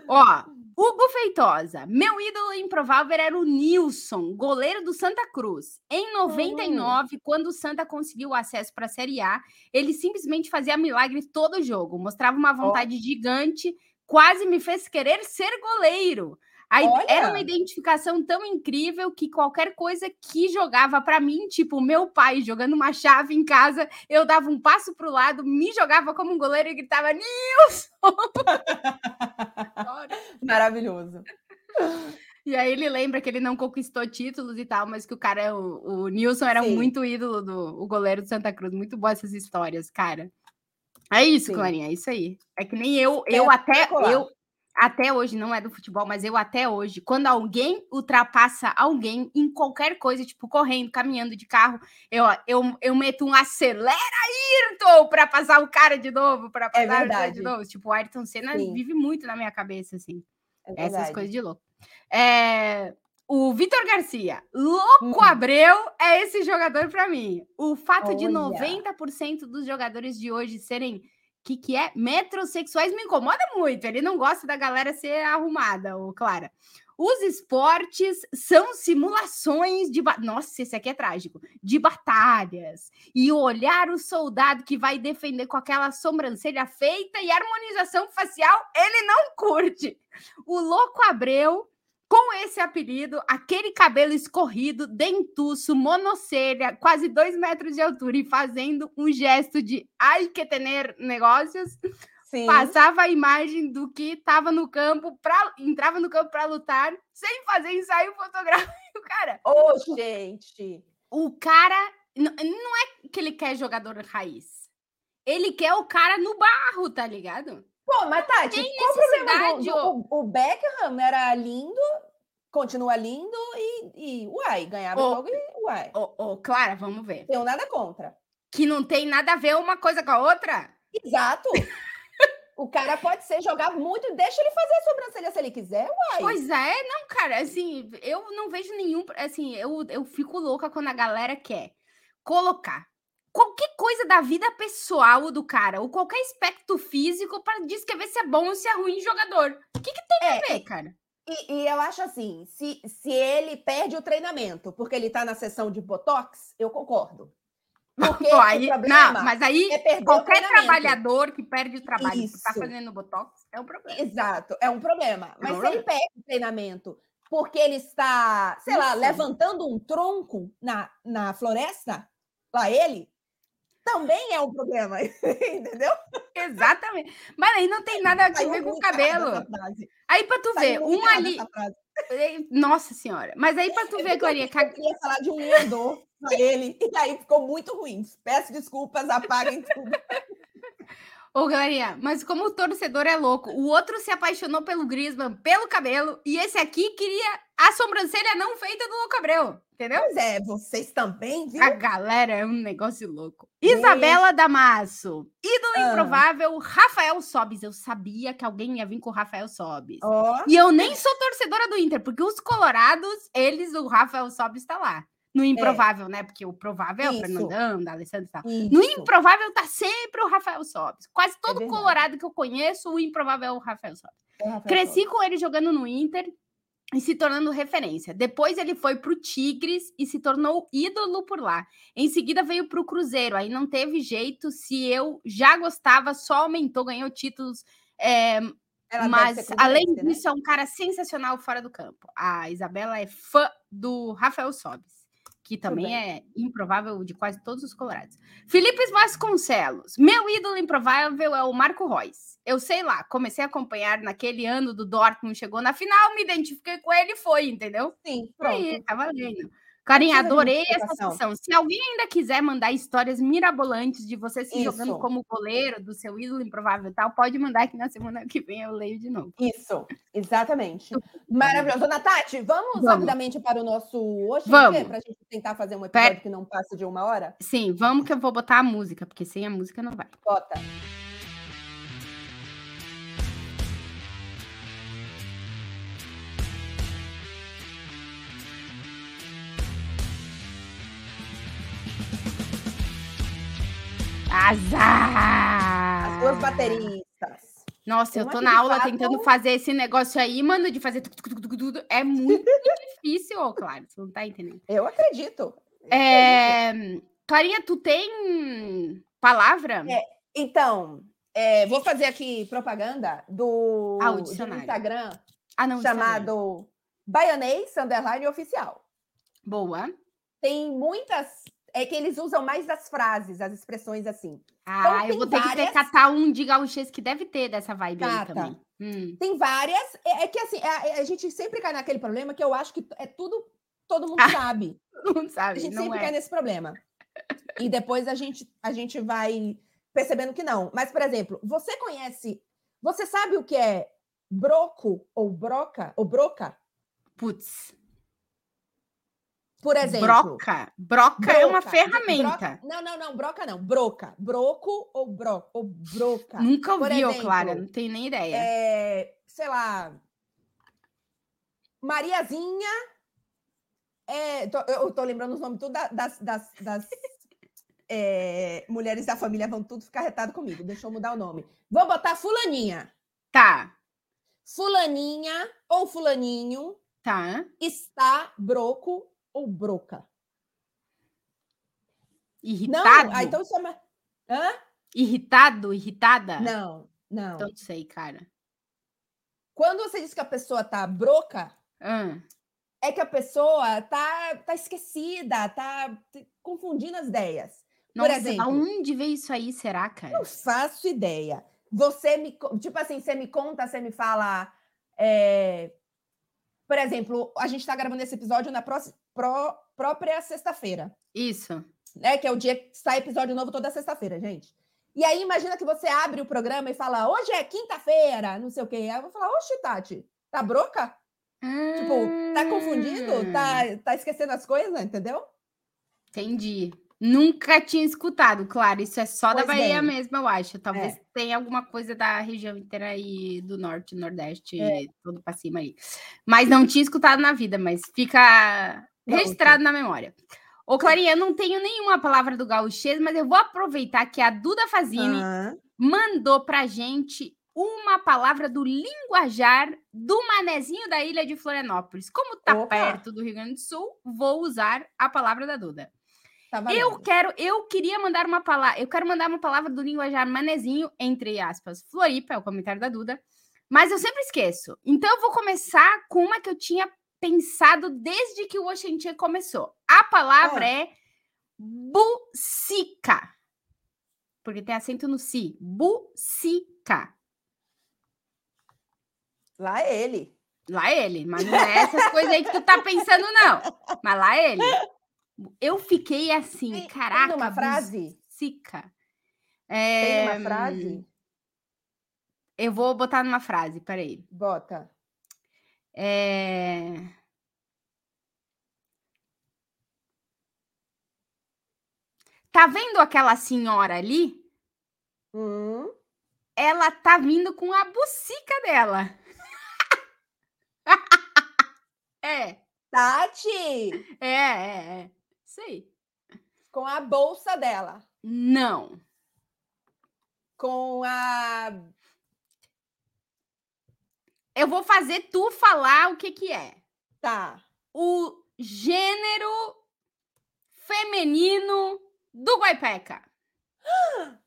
Ó, Hugo Feitosa. Meu ídolo improvável era o Nilson, goleiro do Santa Cruz. Em 99, quando o Santa conseguiu o acesso para a Série A, ele simplesmente fazia milagre todo jogo. Mostrava uma vontade oh. gigante, quase me fez querer ser goleiro. Aí era uma identificação tão incrível que qualquer coisa que jogava para mim, tipo meu pai jogando uma chave em casa, eu dava um passo para o lado, me jogava como um goleiro e gritava Nilson! Maravilhoso. E aí ele lembra que ele não conquistou títulos e tal, mas que o cara, o, o Nilson era Sim. muito ídolo do o goleiro do Santa Cruz. Muito boas essas histórias, cara. É isso, Sim. Clarinha, é isso aí. É que nem eu, eu até eu até hoje, não é do futebol, mas eu até hoje, quando alguém ultrapassa alguém em qualquer coisa, tipo correndo, caminhando de carro, eu, eu, eu meto um acelera, Ayrton, para passar o cara de novo, para é passar é o cara de novo. Tipo, o Ayrton Senna Sim. vive muito na minha cabeça, assim. É Essas coisas de louco. É, o Vitor Garcia, louco hum. Abreu é esse jogador para mim. O fato Olha. de 90% dos jogadores de hoje serem que, que é metrosexuais me incomoda muito. Ele não gosta da galera ser arrumada, o Clara. Os esportes são simulações de. Nossa, esse aqui é trágico. De batalhas. E olhar o soldado que vai defender com aquela sobrancelha feita e harmonização facial, ele não curte. O louco Abreu com esse apelido, aquele cabelo escorrido, dentuço, monocelha, quase dois metros de altura e fazendo um gesto de ai que tener negócios, Sim. passava a imagem do que estava no campo, pra, entrava no campo para lutar, sem fazer ensaio fotográfico, cara. Ô, oh, gente! O cara não, não é que ele quer jogador raiz. Ele quer o cara no barro, tá ligado? Pô, mas Tati, Tem qual o problema? Do, o, o Beckham era lindo, continua lindo e, e uai, ganhava o jogo e uai. Ô, ô, Clara, vamos ver. Tenho nada contra. Que não tem nada a ver uma coisa com a outra? Exato. o cara pode ser jogar muito, deixa ele fazer a sobrancelha se ele quiser, uai. Pois é, não, cara, assim, eu não vejo nenhum, assim, eu, eu fico louca quando a galera quer colocar qualquer coisa da vida pessoal do cara, ou qualquer aspecto físico para descrever se é bom ou se é ruim jogador. O que, que tem é, a ver, cara? E, e, eu acho assim, se, se ele perde o treinamento porque ele está na sessão de Botox, eu concordo. Porque Pô, aí, não, mas aí é qualquer trabalhador que perde o trabalho e está fazendo Botox é um problema. Exato, é um problema. Mas se ele perde o treinamento porque ele está, sei Isso. lá, levantando um tronco na, na floresta, lá ele, também é um problema, entendeu? Exatamente. Mas aí não tem nada a ver com o cabelo. Aí para tu ver, um ali. Nossa senhora. Mas aí para tu ver, Clarinha. Eu queria falar de um lenhador para ele, e aí ficou muito ruim. Peço desculpas, apaguem tudo. Ô, Clarinha, mas como o torcedor é louco, o outro se apaixonou pelo Griezmann, pelo cabelo, e esse aqui queria a sobrancelha não feita do Louco Abreu, entendeu? Pois é, vocês também, viu? A galera é um negócio louco. Isabela Damasso, ídolo ah. improvável, Rafael Sobis. Eu sabia que alguém ia vir com o Rafael Sobis. Oh. E eu nem sou torcedora do Inter, porque os colorados, eles, o Rafael Sobis está lá. No é. improvável, é. né? Porque o provável é o Fernandão, da Alessandro e tal. Isso. No improvável tá sempre o Rafael Sobis. Quase todo é colorado que eu conheço, o improvável é o Rafael Sobis. É Cresci Sobis. com ele jogando no Inter e se tornando referência. Depois ele foi para o Tigres e se tornou ídolo por lá. Em seguida veio para o Cruzeiro. Aí não teve jeito. Se eu já gostava, só aumentou, ganhou títulos. É, mas além né? disso, né? é um cara sensacional fora do campo. A Isabela é fã do Rafael Sobis que também é improvável de quase todos os colorados. Felipe Vasconcelos, meu ídolo improvável é o Marco Reus. Eu sei lá, comecei a acompanhar naquele ano do Dortmund, chegou na final, me identifiquei com ele e foi, entendeu? Sim, pronto. Aí, tá valendo. Carinha, adorei essa sessão. Se alguém ainda quiser mandar histórias mirabolantes de você se Isso. jogando como goleiro, do seu ídolo improvável e tal, pode mandar que na semana que vem eu leio de novo. Isso, exatamente. Maravilhoso. Dona Tati, vamos, vamos. rapidamente para o nosso hoje, vamos. para a gente tentar fazer um episódio que não passe de uma hora? Sim, vamos que eu vou botar a música, porque sem a música não vai. Bota. Azar! As duas bateristas. Nossa, eu tô na aula fato... tentando fazer esse negócio aí, mano, de fazer tudo. É muito difícil, claro. Você não tá entendendo. Eu acredito. Eu é... acredito. Clarinha, tu tem palavra? É, então, é, vou fazer aqui propaganda do, ah, do Instagram ah, não, chamado Baianês Underline Oficial. Boa. Tem muitas. É que eles usam mais as frases, as expressões assim. Ah, então, eu vou ter várias... que catar um de gauchês que deve ter dessa vibe Cata. aí também. Hum. Tem várias. É, é que assim, a, é, a, gente sempre cai naquele problema que eu acho que é tudo. Todo mundo ah, sabe. Todo mundo sabe. A gente sempre é. cai nesse problema. E depois a gente, a gente vai percebendo que não. Mas, por exemplo, você conhece. Você sabe o que é broco ou broca? Ou broca? Putz. Por exemplo. Broca. Broca, broca é uma ferramenta. Broca, não, não, não. Broca não. Broca. Broco ou, bro, ou broca. Nunca ouvi, exemplo, Clara. Não tenho nem ideia. É, sei lá. Mariazinha. É, tô, eu tô lembrando os nomes tudo das, das, das é, mulheres da família vão tudo ficar retado comigo. Deixa eu mudar o nome. Vou botar Fulaninha. Tá. Fulaninha ou Fulaninho. Tá. Está broco ou broca. Irritado? Não, ah, então chama. Hã? Irritado, irritada? Não, não. Então não sei, cara. Quando você diz que a pessoa tá broca, hum. é que a pessoa tá, tá esquecida, tá confundindo as ideias. Nossa, Por exemplo, aonde veio isso aí, será, cara? Não faço ideia. Você me. Tipo assim, você me conta, você me fala. É... Por exemplo, a gente está gravando esse episódio na pró pró própria sexta-feira. Isso. Né? Que é o dia que sai episódio novo toda sexta-feira, gente. E aí, imagina que você abre o programa e fala, hoje é quinta-feira, não sei o quê. Aí eu vou falar, oxe, Tati, tá broca? Tipo, tá confundindo? Tá, hum. tá esquecendo as coisas, entendeu? Entendi. Nunca tinha escutado, claro, isso é só pois da Bahia bem. mesmo, eu acho. Talvez é. tenha alguma coisa da região inteira aí do norte, nordeste, é. todo para cima aí. Mas não tinha escutado na vida, mas fica registrado na memória. Ô, Clarinha, eu não tenho nenhuma palavra do gauchês, mas eu vou aproveitar que a Duda Fazini uhum. mandou pra gente uma palavra do linguajar do manezinho da ilha de Florianópolis. Como tá Opa. perto do Rio Grande do Sul, vou usar a palavra da Duda. Tá eu quero, eu queria mandar uma palavra, eu quero mandar uma palavra do linguajar manezinho, entre aspas, Floripa, é o comentário da Duda, mas eu sempre esqueço. Então eu vou começar com uma que eu tinha pensado desde que o Oxentia começou. A palavra é, é bucica. Porque tem acento no si. Bucica. Lá é ele. Lá é ele, mas não é essas coisas aí que tu tá pensando, não. Mas lá é ele. Eu fiquei assim, tem, caraca. Tem uma frase? Sica. É, tem uma frase? Eu vou botar numa frase, peraí. Bota. É... Tá vendo aquela senhora ali? Hum. Ela tá vindo com a bucica dela. é. Tati! É, é, é. Sei. Com a bolsa dela. Não. Com a. Eu vou fazer tu falar o que que é. Tá. O gênero feminino do Guaipeca.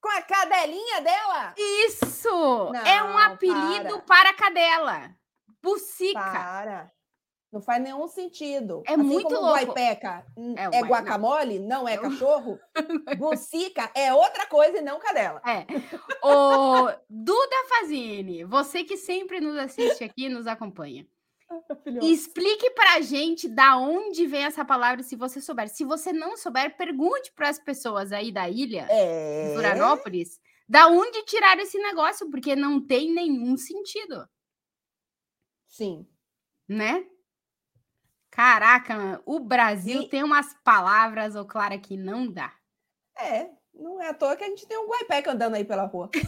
Com a cadelinha dela? Isso! Não, é um apelido para, para a cadela. Bucica. Para. Não faz nenhum sentido. É assim muito como louco. Guaipeca é, é guacamole, não, não é cachorro. Bucica é outra coisa e não cadela. É. O Duda Fazini, você que sempre nos assiste aqui, nos acompanha. Explique para a gente da onde vem essa palavra, se você souber. Se você não souber, pergunte para as pessoas aí da ilha, é... de Florianópolis, da onde tiraram esse negócio, porque não tem nenhum sentido. Sim. Né? Caraca, o Brasil e... tem umas palavras, ô Clara, que não dá. É, não é à toa que a gente tem um guaipeca andando aí pela rua.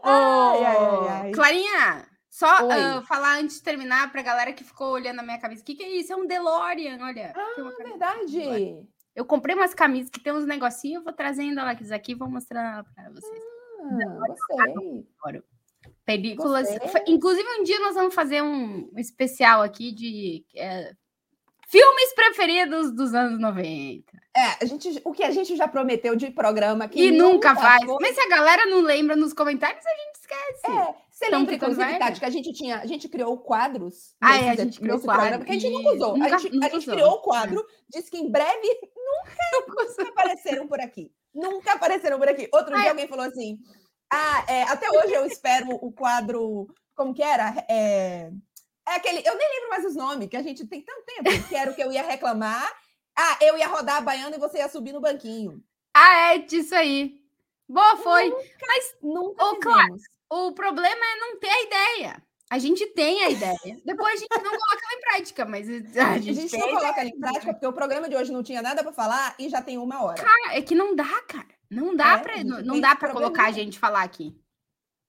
ai, ai, ai, Clarinha, Só uh, falar antes de terminar pra galera que ficou olhando a minha camisa. O que, que é isso? É um DeLorean, olha. Ah, verdade. Eu comprei umas camisas que tem uns negocinhos, eu vou trazendo elas aqui e vou mostrando pra vocês. Ah, gostei. Películas. Gostei. Inclusive, um dia nós vamos fazer um especial aqui de é, filmes preferidos dos anos 90. É, a gente, o que a gente já prometeu de programa que e nunca, nunca faz. Foi... Mas se a galera não lembra nos comentários, a gente esquece. É, você então, lembra, inclusive, Tati, que a gente tinha, a gente criou quadros. Ah, é, a gente criou quadros. Porque a gente nunca usou. Nunca, a gente, a gente usou. criou o quadro, é. disse que em breve nunca, nunca apareceram por aqui. Nunca apareceram por aqui. Outro Ai. dia alguém falou assim: Ah, é, até hoje eu espero o quadro. Como que era? É, é aquele. Eu nem lembro mais os nomes, que a gente tem tanto tempo, que era o que eu ia reclamar. Ah, eu ia rodar a baiana e você ia subir no banquinho. Ah, é disso aí. Boa, foi. Nunca, Mas, nunca oh, claro, o problema é não ter a ideia. A gente tem a ideia. Depois a gente não coloca ela em prática, mas a gente, a gente não coloca ela em prática porque o programa de hoje não tinha nada para falar e já tem uma hora. Cara, é que não dá, cara. Não dá é, para não, não dá para colocar a gente falar aqui.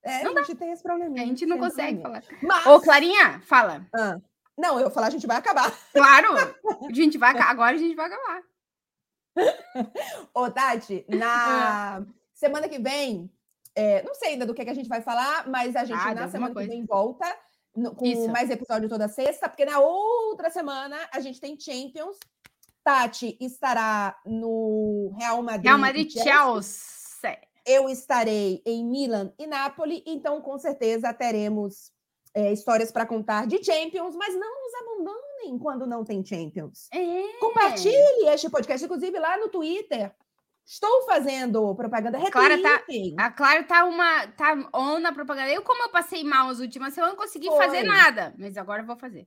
É, não a gente dá. tem esse problema. A gente não consegue falar. Mas... Ô, Clarinha, fala. Ah, não, eu falar, a gente vai acabar. Claro! A gente vai agora a gente vai acabar. Ô, Tati, na ah. semana que vem, é, não sei ainda do que, que, a gente vai falar, mas a gente ah, na semana coisa. que vem volta no, com Isso. mais episódio toda sexta, porque na outra semana a gente tem Champions. Tati estará no Real Madrid. Real Madrid Chelsea. Eu estarei em Milan e Nápoles, então com certeza teremos é, histórias para contar de Champions, mas não nos abandonem quando não tem Champions. É. Compartilhe este podcast, inclusive lá no Twitter. Estou fazendo propaganda a Clara tá, A Clara tá uma tá on na propaganda. Eu, como eu passei mal as últimas semanas, não consegui Foi. fazer nada, mas agora eu vou fazer.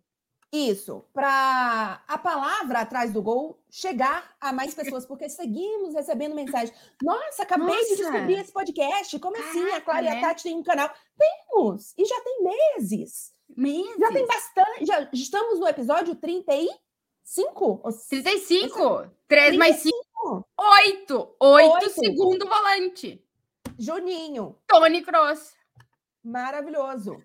Isso, para a palavra atrás do gol chegar a mais pessoas, porque seguimos recebendo mensagem. Nossa, acabei Nossa. de descobrir esse podcast. Como Caraca, assim? A Clara né? e a? Tati têm um canal. Temos! E já tem meses. Meses? Já tem bastante. Já estamos no episódio 35? 35? 3 mais 5. Oito. Oito, segundo volante. Juninho. Tony Cross. Maravilhoso.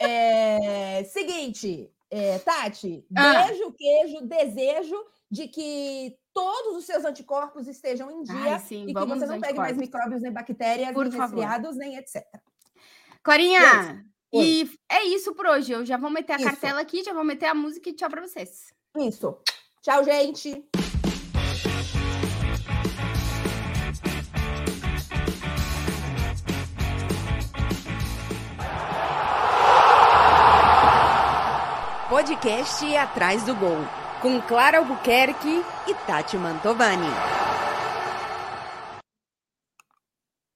é, seguinte, é, Tati, ah. beijo, queijo, desejo de que todos os seus anticorpos estejam em dia Ai, sim, e que você não pegue mais micróbios, nem bactérias, por nem favor. resfriados, nem etc. Clarinha, e é isso por hoje. Eu já vou meter a isso. cartela aqui, já vou meter a música e tchau para vocês. Isso. Tchau, gente. Podcast Atrás do Gol, com Clara Albuquerque e Tati Mantovani.